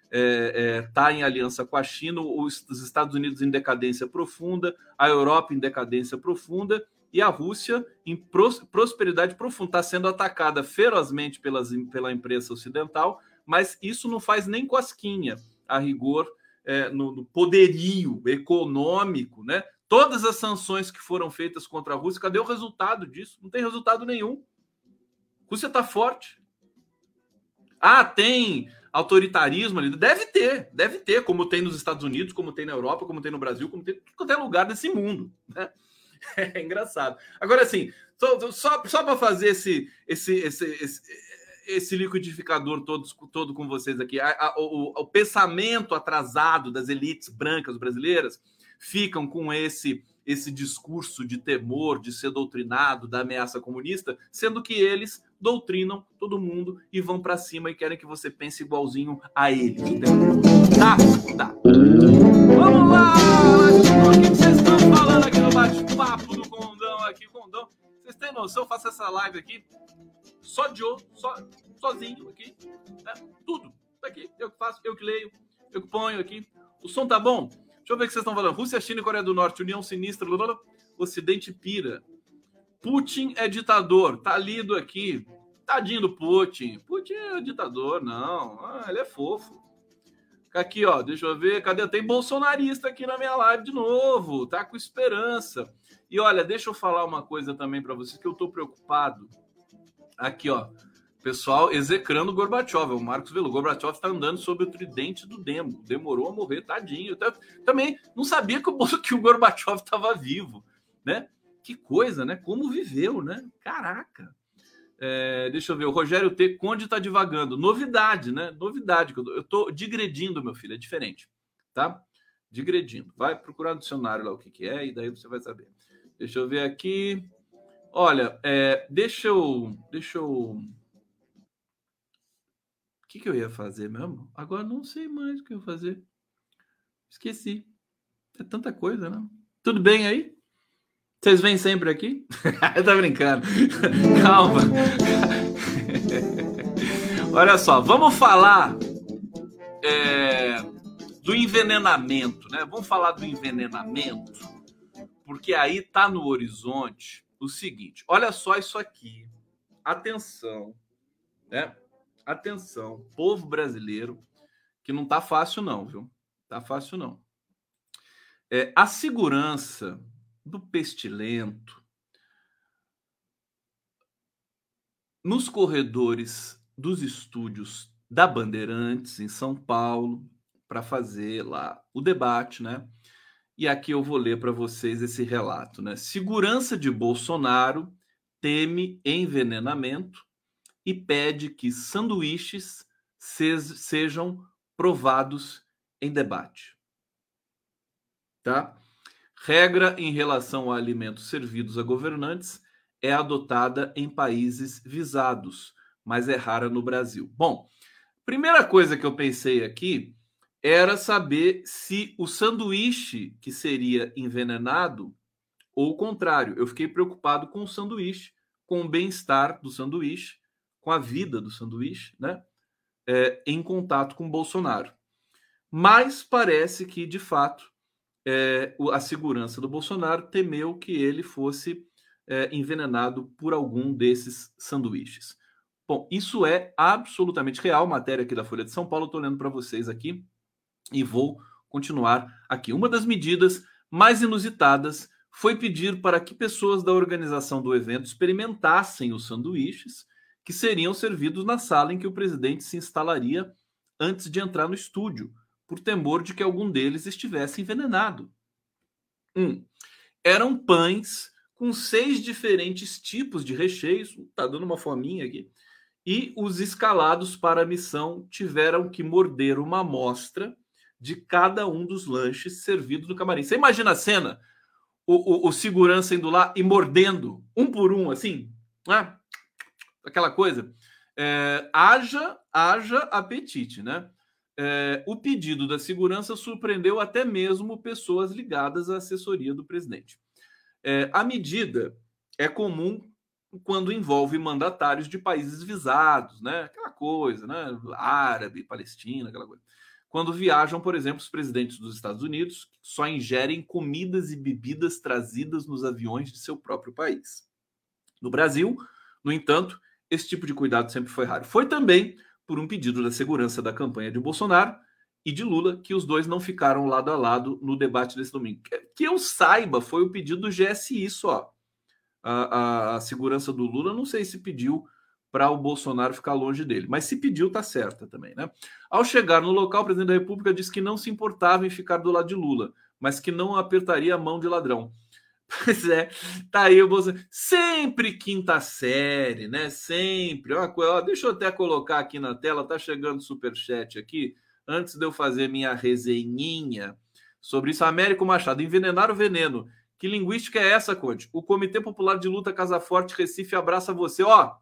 está é, é, tá em aliança com a China, os, os, Estados Unidos em decadência profunda, a Europa em decadência profunda e a Rússia em pros, prosperidade profunda. Está sendo atacada ferozmente pelas, pela imprensa ocidental, mas isso não faz nem cosquinha a rigor é, no, no, poderio econômico, né? Todas as sanções que foram feitas contra a Rússia, cadê o resultado disso? Não tem resultado nenhum. Rússia está forte. Ah, tem autoritarismo ali. Deve ter, deve ter, como tem nos Estados Unidos, como tem na Europa, como tem no Brasil, como tem em qualquer lugar desse mundo. Né? [LAUGHS] É engraçado. Agora, assim, só, só, só para fazer esse, esse, esse, esse, esse, liquidificador todo, todo com vocês aqui, a, a, o, o pensamento atrasado das elites brancas brasileiras ficam com esse esse discurso de temor, de ser doutrinado da ameaça comunista, sendo que eles doutrinam todo mundo e vão para cima e querem que você pense igualzinho a eles. Tá? Tá. Vamos lá! O que vocês estão falando aqui no bate-papo do Condão aqui, Condão? Vocês têm noção? Eu faço essa live aqui só de outro, só, sozinho aqui. Né? Tudo. Tá aqui. Eu que faço, eu que leio, eu que ponho aqui. O som tá bom? Deixa eu ver o que vocês estão falando. Rússia, China e Coreia do Norte, União Sinistra, Ocidente pira. Putin é ditador. Tá lido aqui. Tadinho do Putin. Putin é ditador, não. Ah, ele é fofo. Aqui, ó, deixa eu ver. Cadê? Tem bolsonarista aqui na minha live de novo. Tá com esperança. E olha, deixa eu falar uma coisa também para vocês que eu tô preocupado. Aqui, ó. Pessoal execrando Gorbachev. O Marcos Velo. Gorbachev está andando sobre o tridente do Demo. Demorou a morrer, tadinho. Também não sabia que o, [LAUGHS] que o Gorbachev estava vivo, né? Que coisa, né? Como viveu, né? Caraca. É, deixa eu ver. O Rogério T. Conde está divagando. Novidade, né? Novidade. Eu estou digredindo, meu filho. É diferente, tá? Digredindo. Vai procurar no dicionário lá o que, que é e daí você vai saber. Deixa eu ver aqui. Olha, é, deixa eu. Deixa eu o que, que eu ia fazer mesmo? Agora não sei mais o que eu ia fazer. Esqueci. É tanta coisa, né? Tudo bem aí? Vocês vêm sempre aqui? [LAUGHS] tá brincando. [LAUGHS] Calma. [LAUGHS] Olha só, vamos falar é, do envenenamento, né? Vamos falar do envenenamento, porque aí tá no horizonte o seguinte: olha só isso aqui. Atenção, né? atenção, povo brasileiro, que não tá fácil não, viu? Tá fácil não. É, a segurança do pestilento nos corredores dos estúdios da Bandeirantes em São Paulo para fazer lá o debate, né? E aqui eu vou ler para vocês esse relato, né? Segurança de Bolsonaro teme envenenamento e pede que sanduíches sejam provados em debate. Tá? Regra em relação a alimentos servidos a governantes é adotada em países visados, mas é rara no Brasil. Bom, primeira coisa que eu pensei aqui era saber se o sanduíche que seria envenenado ou o contrário. Eu fiquei preocupado com o sanduíche, com o bem-estar do sanduíche, com a vida do sanduíche, né? É, em contato com Bolsonaro. Mas parece que, de fato, é, a segurança do Bolsonaro temeu que ele fosse é, envenenado por algum desses sanduíches. Bom, isso é absolutamente real. Matéria aqui da Folha de São Paulo, estou lendo para vocês aqui e vou continuar aqui. Uma das medidas mais inusitadas foi pedir para que pessoas da organização do evento experimentassem os sanduíches que seriam servidos na sala em que o presidente se instalaria antes de entrar no estúdio, por temor de que algum deles estivesse envenenado. Um, eram pães com seis diferentes tipos de recheios, tá dando uma fominha aqui, e os escalados para a missão tiveram que morder uma amostra de cada um dos lanches servidos no camarim. Você imagina a cena? O, o, o segurança indo lá e mordendo um por um, assim, né? aquela coisa. É, haja, haja apetite, né? É, o pedido da segurança surpreendeu até mesmo pessoas ligadas à assessoria do presidente. É, a medida é comum quando envolve mandatários de países visados, né? Aquela coisa, né? Árabe, Palestina, aquela coisa. Quando viajam, por exemplo, os presidentes dos Estados Unidos só ingerem comidas e bebidas trazidas nos aviões de seu próprio país. No Brasil, no entanto, esse tipo de cuidado sempre foi raro. Foi também por um pedido da segurança da campanha de Bolsonaro e de Lula, que os dois não ficaram lado a lado no debate desse domingo. Que eu saiba, foi o pedido do GSI só. A, a, a segurança do Lula, não sei se pediu para o Bolsonaro ficar longe dele, mas se pediu, tá certa também, né? Ao chegar no local, o presidente da República disse que não se importava em ficar do lado de Lula, mas que não apertaria a mão de ladrão. Pois é, tá aí o Bolsonaro. Sempre quinta série, né? Sempre. Ó, ó, deixa eu até colocar aqui na tela, tá chegando super chat aqui, antes de eu fazer minha resenhinha sobre isso. Américo Machado, envenenar o veneno. Que linguística é essa, Conte? O Comitê Popular de Luta Casa Forte Recife abraça você. Ó,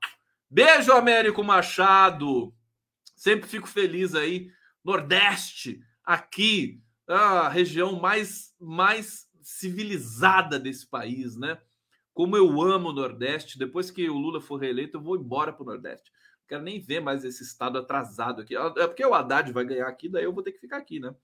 beijo, Américo Machado. Sempre fico feliz aí. Nordeste, aqui, a região mais, mais civilizada desse país, né? Como eu amo o Nordeste. Depois que o Lula for reeleito, eu vou embora para o Nordeste. Não quero nem ver mais esse estado atrasado aqui. É porque o Haddad vai ganhar aqui, daí eu vou ter que ficar aqui, né?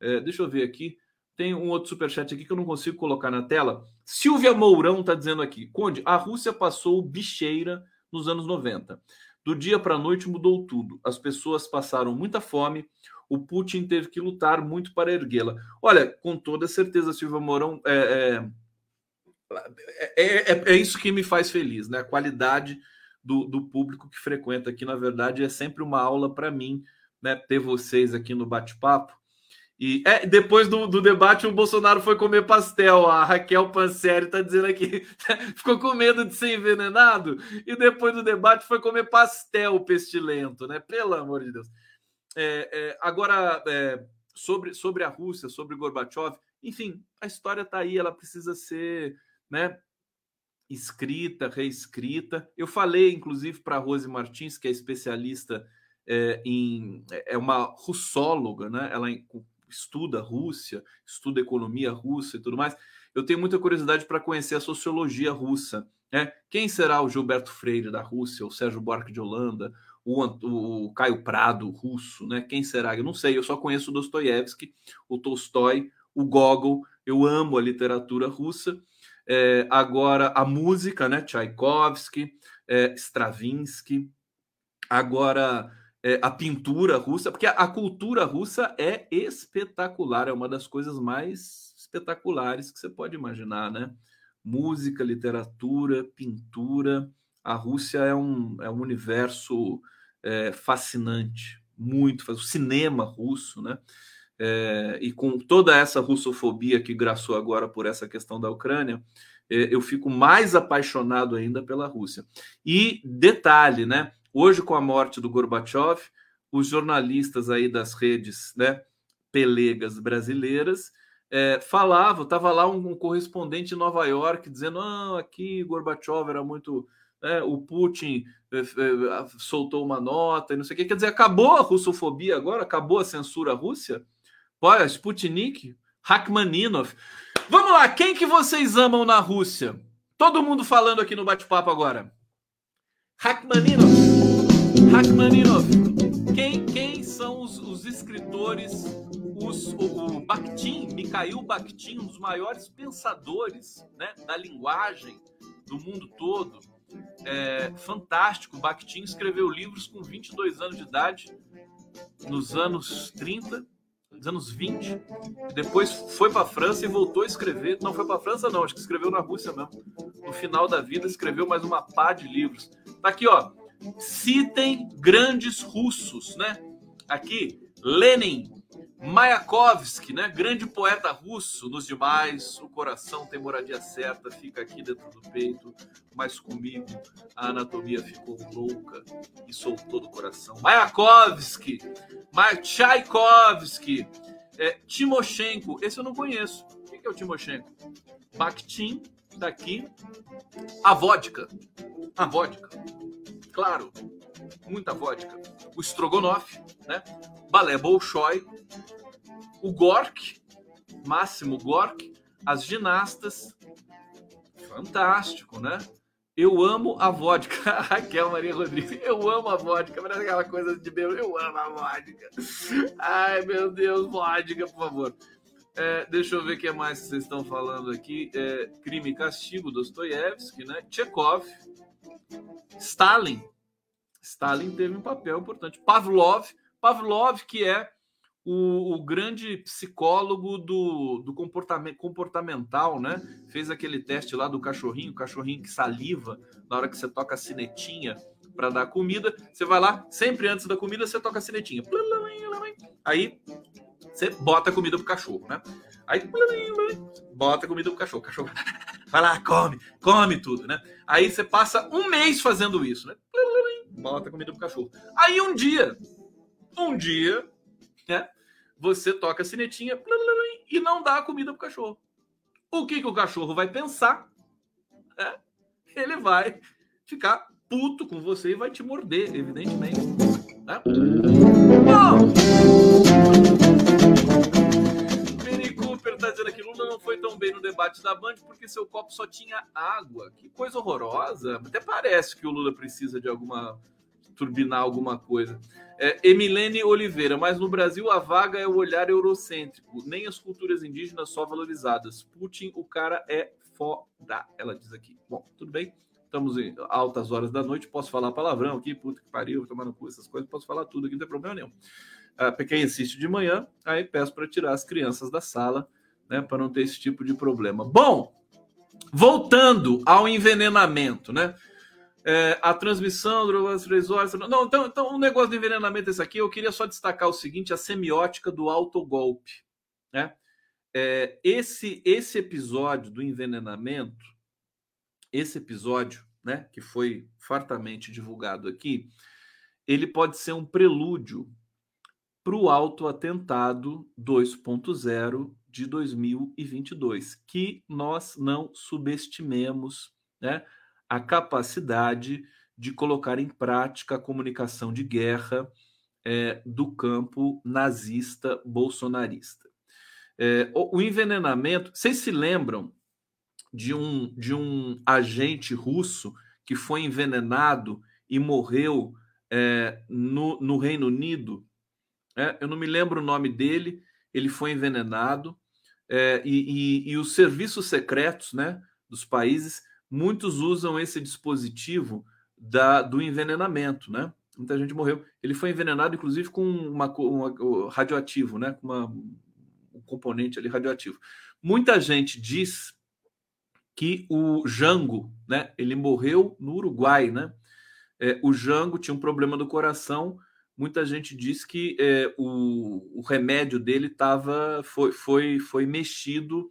É, deixa eu ver aqui. Tem um outro superchat aqui que eu não consigo colocar na tela. Silvia Mourão está dizendo aqui: Conde, a Rússia passou bicheira nos anos 90. Do dia para a noite mudou tudo. As pessoas passaram muita fome, o Putin teve que lutar muito para erguê-la. Olha, com toda certeza, Silva Mourão, é, é, é, é, isso que me faz feliz, né? A qualidade do, do público que frequenta aqui, na verdade, é sempre uma aula para mim, né? Ter vocês aqui no bate-papo. E é, depois do, do, debate, o Bolsonaro foi comer pastel. A Raquel Panseri está dizendo aqui, [LAUGHS] ficou com medo de ser envenenado. E depois do debate foi comer pastel pestilento, né? Pelo amor de Deus. É, é, agora, é, sobre, sobre a Rússia, sobre Gorbachev, enfim, a história está aí, ela precisa ser né, escrita, reescrita. Eu falei, inclusive, para a Rose Martins, que é especialista é, em. é uma russóloga, né? Ela estuda Rússia, estuda economia russa e tudo mais. Eu tenho muita curiosidade para conhecer a sociologia russa. Né? Quem será o Gilberto Freire da Rússia, o Sérgio Buarque de Holanda, o, o Caio Prado russo, né? Quem será? Eu não sei, eu só conheço o Dostoiévski, o Tolstói, o Gogol, eu amo a literatura russa. É, agora, a música, né? Tchaikovsky, é, Stravinsky. Agora, é, a pintura russa, porque a, a, cultura russa é espetacular, é uma das coisas mais espetaculares que você pode imaginar, né? Música, literatura, pintura. A Rússia é um, é um universo é, fascinante, muito, o cinema russo, né? É, e com toda essa russofobia que graçou agora por essa questão da Ucrânia, é, eu fico mais apaixonado ainda pela Rússia. E detalhe, né? Hoje, com a morte do Gorbachev, os jornalistas aí das redes, né, pelegas brasileiras, é, falava, estava lá um, um, correspondente em Nova York dizendo: ah, aqui Gorbachev era muito. Né, o Putin é, é, soltou uma nota e não sei o que. Quer dizer, acabou a russofobia agora? Acabou a censura à Rússia? Olha, Sputnik, Rachmaninov. Vamos lá, quem que vocês amam na Rússia? Todo mundo falando aqui no bate-papo agora. Rachmaninov. Rachmaninov. Quem, quem são os, os escritores? Os, o, o Bakhtin, Mikhail Bakhtin, um dos maiores pensadores né, da linguagem do mundo todo. É, fantástico. Bakhtin escreveu livros com 22 anos de idade, nos anos 30 nos anos 20. Depois foi para a França e voltou a escrever. Não foi para a França, não, acho que escreveu na Rússia mesmo. No final da vida, escreveu mais uma pá de livros. Tá aqui, ó. Citem grandes russos, né? Aqui, Lenin, Mayakovsky, né? Grande poeta russo, nos demais, o coração tem moradia certa, fica aqui dentro do peito, mas comigo a anatomia ficou louca e soltou do coração. Mayakovsky, Tchaikovsky, é, Timoshenko, esse eu não conheço. O que é o Timoshenko? Bakhtin, daqui, a vodka. A vodka, claro, muita vodka. O Strogonoff, né? Balé Bolshoi, o Gork, Máximo Gork, as ginastas. Fantástico, né? Eu amo a vodka. [LAUGHS] Raquel Maria Rodrigues, eu amo a vodka. Parece aquela coisa de meu, eu amo a vodka. Ai, meu Deus, vodka, por favor. É, deixa eu ver o que mais vocês estão falando aqui. É, Crime e Castigo, Dostoiévski, né? Chekhov, Stalin. Stalin teve um papel importante. Pavlov, Pavlov, que é o, o, grande psicólogo do, do comportamento comportamental, né? Fez aquele teste lá do cachorrinho, o cachorrinho que saliva na hora que você toca a sinetinha para dar comida. Você vai lá, sempre antes da comida, você toca a sinetinha. Aí você bota a comida pro cachorro, né? Aí bota a comida pro cachorro. O cachorro [LAUGHS] vai lá, come, come tudo, né? Aí você passa um mês fazendo isso, né? Bota a comida pro cachorro. Aí um dia, um dia, né? você toca a sinetinha e não dá a comida pro cachorro. O que, que o cachorro vai pensar? É, ele vai ficar puto com você e vai te morder, evidentemente. Né? Bom! Cooper tá dizendo que Lula não foi tão bem no debate da Band porque seu copo só tinha água. Que coisa horrorosa. Até parece que o Lula precisa de alguma turbinar alguma coisa. É, Emilene Oliveira, mas no Brasil a vaga é o olhar eurocêntrico, nem as culturas indígenas só valorizadas. Putin, o cara é foda, ela diz aqui. Bom, tudo bem, estamos em altas horas da noite, posso falar palavrão aqui, puta que pariu, tomando cu, essas coisas, posso falar tudo aqui, não tem problema nenhum. A Pequena insiste de manhã, aí peço para tirar as crianças da sala, né, para não ter esse tipo de problema. Bom, voltando ao envenenamento, né? É, a transmissão durou as três horas. Não, então, então o negócio de envenenamento é esse aqui. Eu queria só destacar o seguinte: a semiótica do autogolpe. Né? É, esse, esse episódio do envenenamento, esse episódio, né, que foi fartamente divulgado aqui, ele pode ser um prelúdio para o autoatentado 2.0 de 2022, que nós não subestimemos, né? A capacidade de colocar em prática a comunicação de guerra é, do campo nazista bolsonarista. É, o, o envenenamento, vocês se lembram de um, de um agente russo que foi envenenado e morreu é, no, no, Reino Unido? É, eu não me lembro o nome dele, ele foi envenenado é, e, e, e os serviços secretos né, dos países muitos usam esse dispositivo da, do envenenamento, né? Muita gente morreu. Ele foi envenenado, inclusive, com uma, uma radioativo, né? Com uma, um componente ali radioativo. Muita gente diz que o Jango, né? Ele morreu no Uruguai, né? É, o Jango tinha um problema do coração. Muita gente diz que é, o, o remédio dele estava foi, foi, foi mexido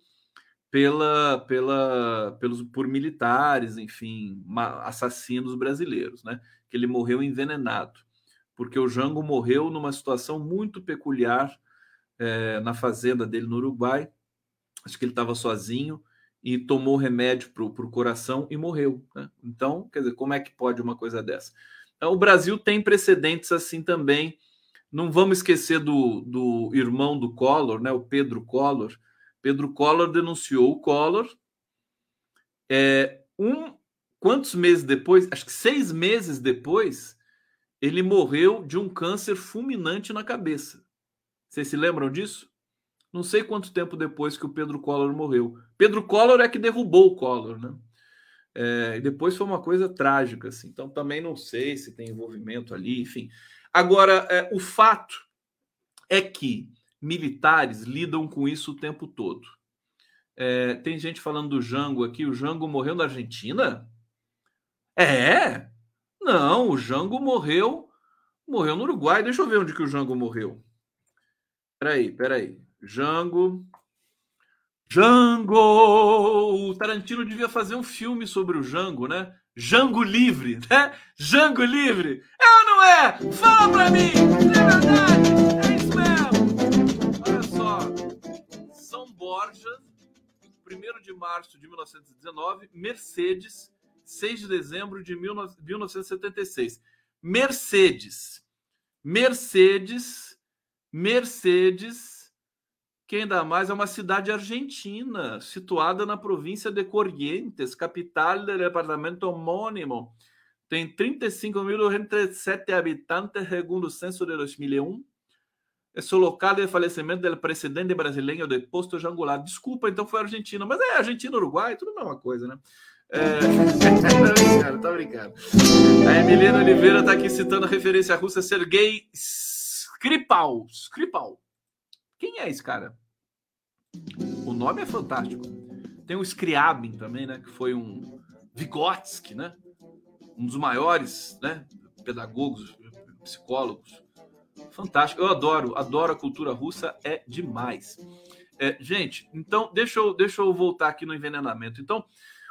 pela, pela, pelos, por militares, enfim, assassinos brasileiros, né? Que ele morreu envenenado, porque o Jango morreu numa situação muito peculiar é, na fazenda dele no Uruguai. acho que ele estava sozinho e tomou remédio para o coração e morreu. Né? Então, quer dizer, como é que pode uma coisa dessa? Então, o Brasil tem precedentes assim também. Não vamos esquecer do, do irmão do Collor, né, o Pedro Collor. Pedro Collor denunciou o Collor. É, um, quantos meses depois? Acho que seis meses depois, ele morreu de um câncer fulminante na cabeça. Vocês se lembram disso? Não sei quanto tempo depois que o Pedro Collor morreu. Pedro Collor é que derrubou o Collor, né? É, depois foi uma coisa trágica, assim. Então também não sei se tem envolvimento ali, enfim. Agora, é, o fato é que militares lidam com isso o tempo todo. É, tem gente falando do Jango aqui. O Jango morreu na Argentina? É? Não, o Jango morreu morreu no Uruguai. Deixa eu ver onde que o Jango morreu. Peraí, peraí. Jango. Jango! O Tarantino devia fazer um filme sobre o Jango, né? Jango livre, né? Jango livre! É ou não é? Fala pra mim! É verdade! Borja, 1 de março de 1919, Mercedes, 6 de dezembro de 1976. Mercedes. Mercedes. Mercedes que ainda mais é uma cidade argentina, situada na província de Corrientes, capital do departamento homônimo. Tem 35.037 habitantes, segundo o censo de 2001. É o local de falecimento do presidente brasileiro deposto Jango Goulart. Desculpa, então foi Argentina. Mas é Argentina, Uruguai, tudo a mesma coisa, né? É... tá [LAUGHS] brincando, tá brincando. A Emiliana Oliveira está aqui citando a referência russa Sergei Skripal. Skripal quem é esse cara? O nome é fantástico. Tem o Scriabin também, né? Que foi um Vygotsky, né? Um dos maiores, né? Pedagogos, psicólogos. Fantástico. Eu adoro, adoro a cultura russa, é demais. É, gente, então deixa eu, deixa eu voltar aqui no envenenamento. Então,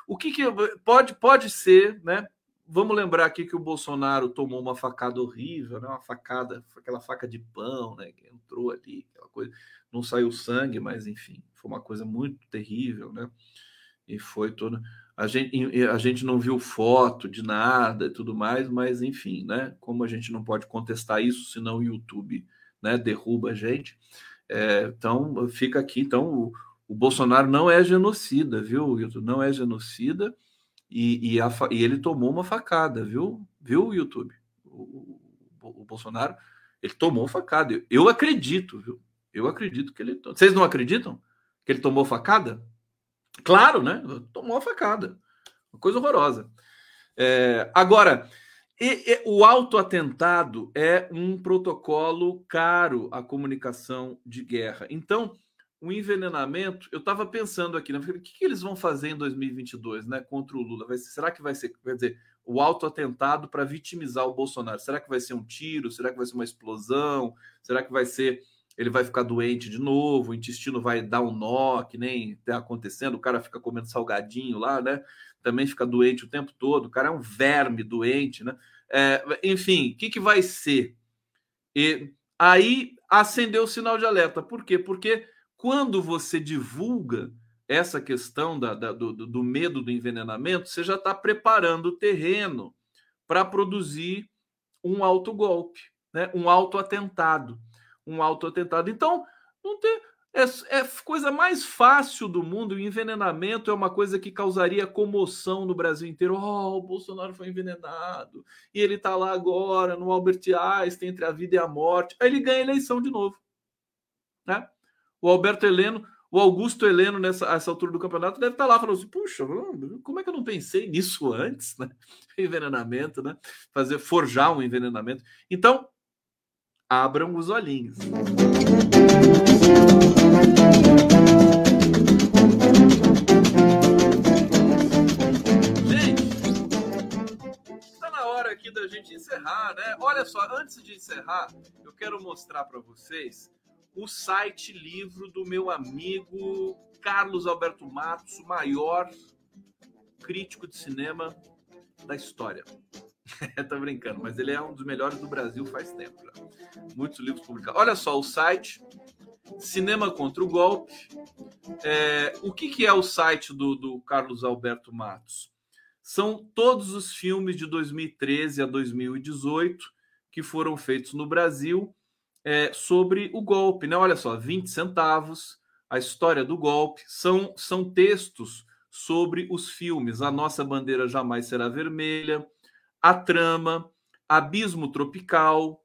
o que, que pode, pode ser, né? Vamos lembrar aqui que o Bolsonaro tomou uma facada horrível, né? Uma facada, aquela faca de pão, né? Que entrou ali, aquela coisa. Não saiu sangue, mas enfim, foi uma coisa muito terrível, né? E foi toda. A gente, a gente não viu foto de nada e tudo mais, mas enfim, né? Como a gente não pode contestar isso, senão o YouTube né, derruba a gente. É, então, fica aqui. Então, o, o Bolsonaro não é genocida, viu, Wilton? Não é genocida e, e, a, e, ele tomou uma facada, viu? Viu, YouTube? O, o, o Bolsonaro, ele tomou facada. Eu, eu, acredito, viu? Eu acredito que ele. Vocês não acreditam que ele tomou facada? Claro, né? Tomou a facada. Uma coisa horrorosa. É, agora, e, e, o autoatentado é um protocolo caro à comunicação de guerra. Então, o envenenamento, eu estava pensando aqui, né? o que, que, eles vão fazer em 2022 né, contra o Lula? Vai ser, será que vai ser, quer dizer, o autoatentado para vitimizar o Bolsonaro? Será que vai ser um tiro? Será que vai ser uma explosão? Será que vai ser. Ele vai ficar doente de novo, o intestino vai dar um nó, que nem está acontecendo, o cara fica comendo salgadinho lá, né? Também fica doente o tempo todo, o cara é um verme doente, né? É, enfim, o que, que vai ser? E aí acendeu o sinal de alerta. Por quê? Porque quando você divulga essa questão da, da, do, do, medo do envenenamento, você já está preparando o terreno para produzir um autogolpe, né? um autoatentado. Um autoatentado. Então, não tem, é, é coisa mais fácil do mundo. O envenenamento é uma coisa que causaria comoção no Brasil inteiro. Oh, o Bolsonaro foi envenenado. E ele está lá agora, no Albert Einstein, entre a vida e a morte. Aí ele ganha a eleição de novo. Né? O Alberto Heleno, o Augusto Heleno, nessa essa altura do campeonato, deve estar lá falando assim: puxa, como é que eu não pensei nisso antes, né? [LAUGHS] Envenenamento, né? Fazer, forjar um envenenamento. Então, abram os olhinhos. Gente, está na hora aqui da gente encerrar, né? Olha só, antes de encerrar, eu quero mostrar para vocês o site livro do meu amigo Carlos Alberto Matos, o maior crítico de cinema da história. [LAUGHS] tá brincando, mas ele é um dos melhores do Brasil faz tempo já. Muitos livros publicados. Olha só, o site Cinema contra o Golpe. É, o que, que é o site do, do Carlos Alberto Matos? São todos os filmes de 2013 a 2018 que foram feitos no Brasil é, sobre o golpe. Né? Olha só, 20 centavos, a história do golpe, são, são textos sobre os filmes. A Nossa Bandeira Jamais Será Vermelha, A Trama, Abismo Tropical,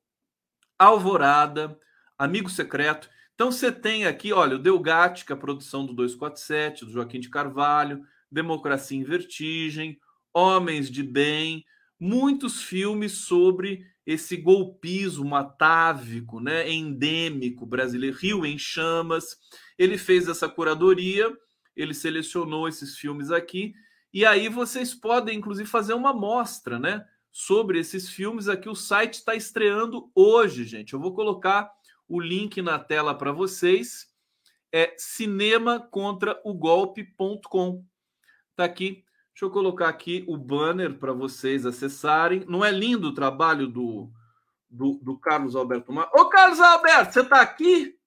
Alvorada, Amigo Secreto. Então você tem aqui, olha, o Delgática, a produção do 247, do Joaquim de Carvalho, Democracia em Vertigem, Homens de Bem, muitos filmes sobre esse golpismo atávico, né, endêmico brasileiro, Rio em Chamas. Ele fez essa curadoria, ele selecionou esses filmes aqui, e aí vocês podem, inclusive, fazer uma mostra, né, sobre esses filmes. Aqui o site está estreando hoje, gente. Eu vou colocar o link na tela para vocês. É cinemacontraogolpe.com. Tá aqui Deixa eu colocar aqui o banner para vocês acessarem. Não é lindo o trabalho do, do, do Carlos Alberto Mar? Ô, Carlos Alberto, você está aqui?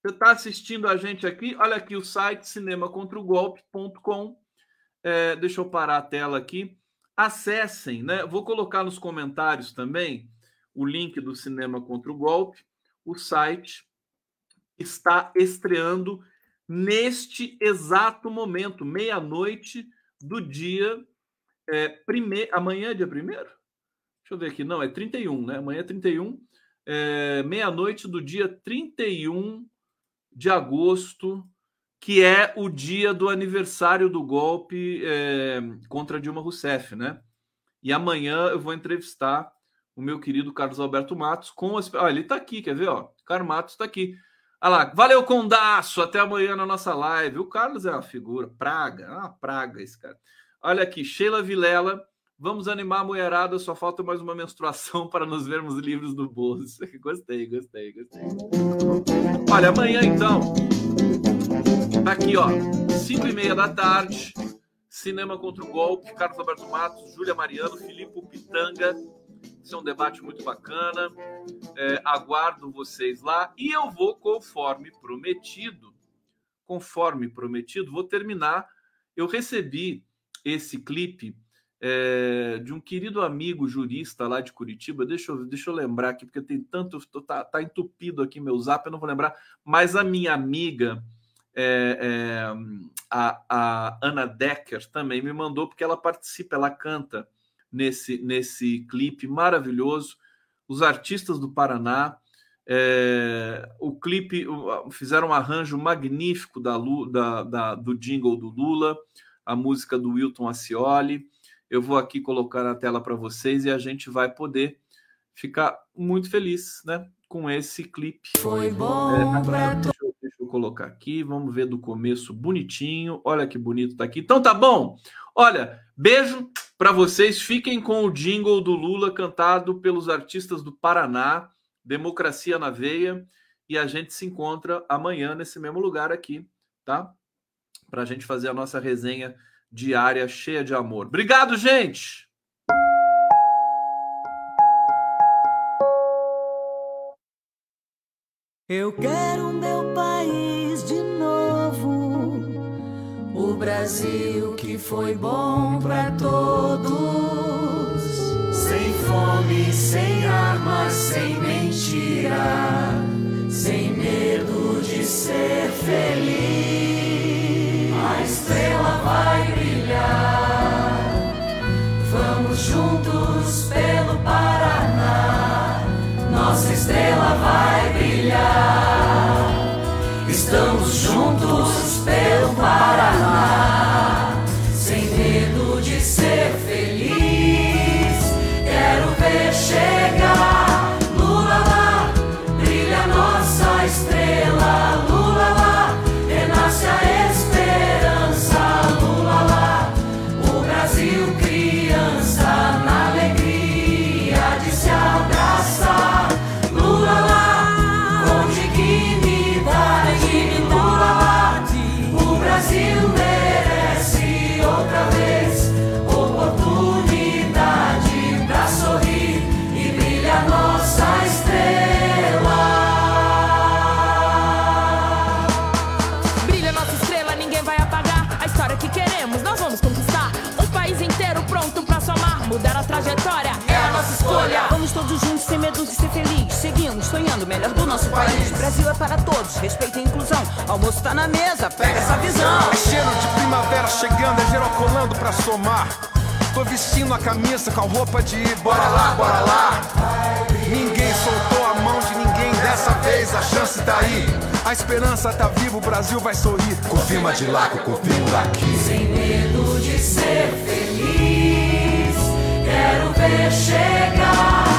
Você está assistindo a gente aqui? Olha aqui o site cinemacontraogolpe.com. É, deixa eu parar a tela aqui. Acessem, né? Vou colocar nos comentários também o link do Cinema Contra o Golpe. O site está estreando neste exato momento, meia-noite do dia é, primeiro. Amanhã é dia primeiro? Deixa eu ver aqui. Não, é 31, né? Amanhã é 31. É, meia-noite do dia 31 de agosto, que é o dia do aniversário do golpe é, contra Dilma Rousseff, né? E amanhã eu vou entrevistar o meu querido Carlos Alberto Matos com as. Ah, ele está aqui, quer ver? Ó, Carlos Matos está aqui. Olha lá, valeu, Condaço, até amanhã na nossa live. O Carlos é uma figura, praga, é uma praga esse cara. Olha aqui, Sheila Vilela, vamos animar a mulherada, só falta mais uma menstruação [LAUGHS] para nos vermos livres do bolso. [LAUGHS] Gostei, gostei, gostei. Olha, amanhã então, tá aqui, ó, 5 e meia da tarde, Cinema contra o Golpe, Carlos Alberto Matos, Júlia Mariano, Filipe Pitanga, isso é um debate muito bacana. É, aguardo vocês lá e eu vou, conforme prometido, conforme prometido, vou terminar. Eu recebi esse clipe é, de um querido amigo jurista lá de Curitiba. Deixa eu, deixa eu lembrar aqui, porque tem tanto. Tá, tá entupido aqui meu zap, eu não vou lembrar. Mas a minha amiga, é, é, a, a Ana Decker, também me mandou, porque ela participa, ela canta nesse, nesse clipe maravilhoso. Os artistas do Paraná, é, o clipe fizeram um arranjo magnífico da, da, da, do jingle do Lula, a música do Wilton Ascioli. Eu vou aqui colocar na tela para vocês e a gente vai poder ficar muito feliz, né, com esse clipe. Foi bom é, pra colocar aqui, vamos ver do começo bonitinho. Olha que bonito tá aqui. Então tá bom. Olha, beijo para vocês. Fiquem com o jingle do Lula cantado pelos artistas do Paraná, Democracia na Veia. E a gente se encontra amanhã nesse mesmo lugar aqui, tá? Para a gente fazer a nossa resenha diária cheia de amor. Obrigado, gente! Eu quero meu país de novo, o Brasil que foi bom para todos, sem fome, sem armas, sem mentira, todos juntos, sem medo de ser feliz. Seguimos sonhando melhor do nosso país. Brasil é para todos, respeito e inclusão. Almoço tá na mesa, pega essa visão. É cheiro de primavera chegando, é geral colando pra somar. Tô vestindo a camisa com a roupa de ir, bora lá, bora lá. Ninguém soltou a mão de ninguém dessa vez, a chance tá aí. A esperança tá viva, o Brasil vai sorrir. Confirma de lá, que eu confirmo daqui. Sem medo de ser feliz, quero ver chegar.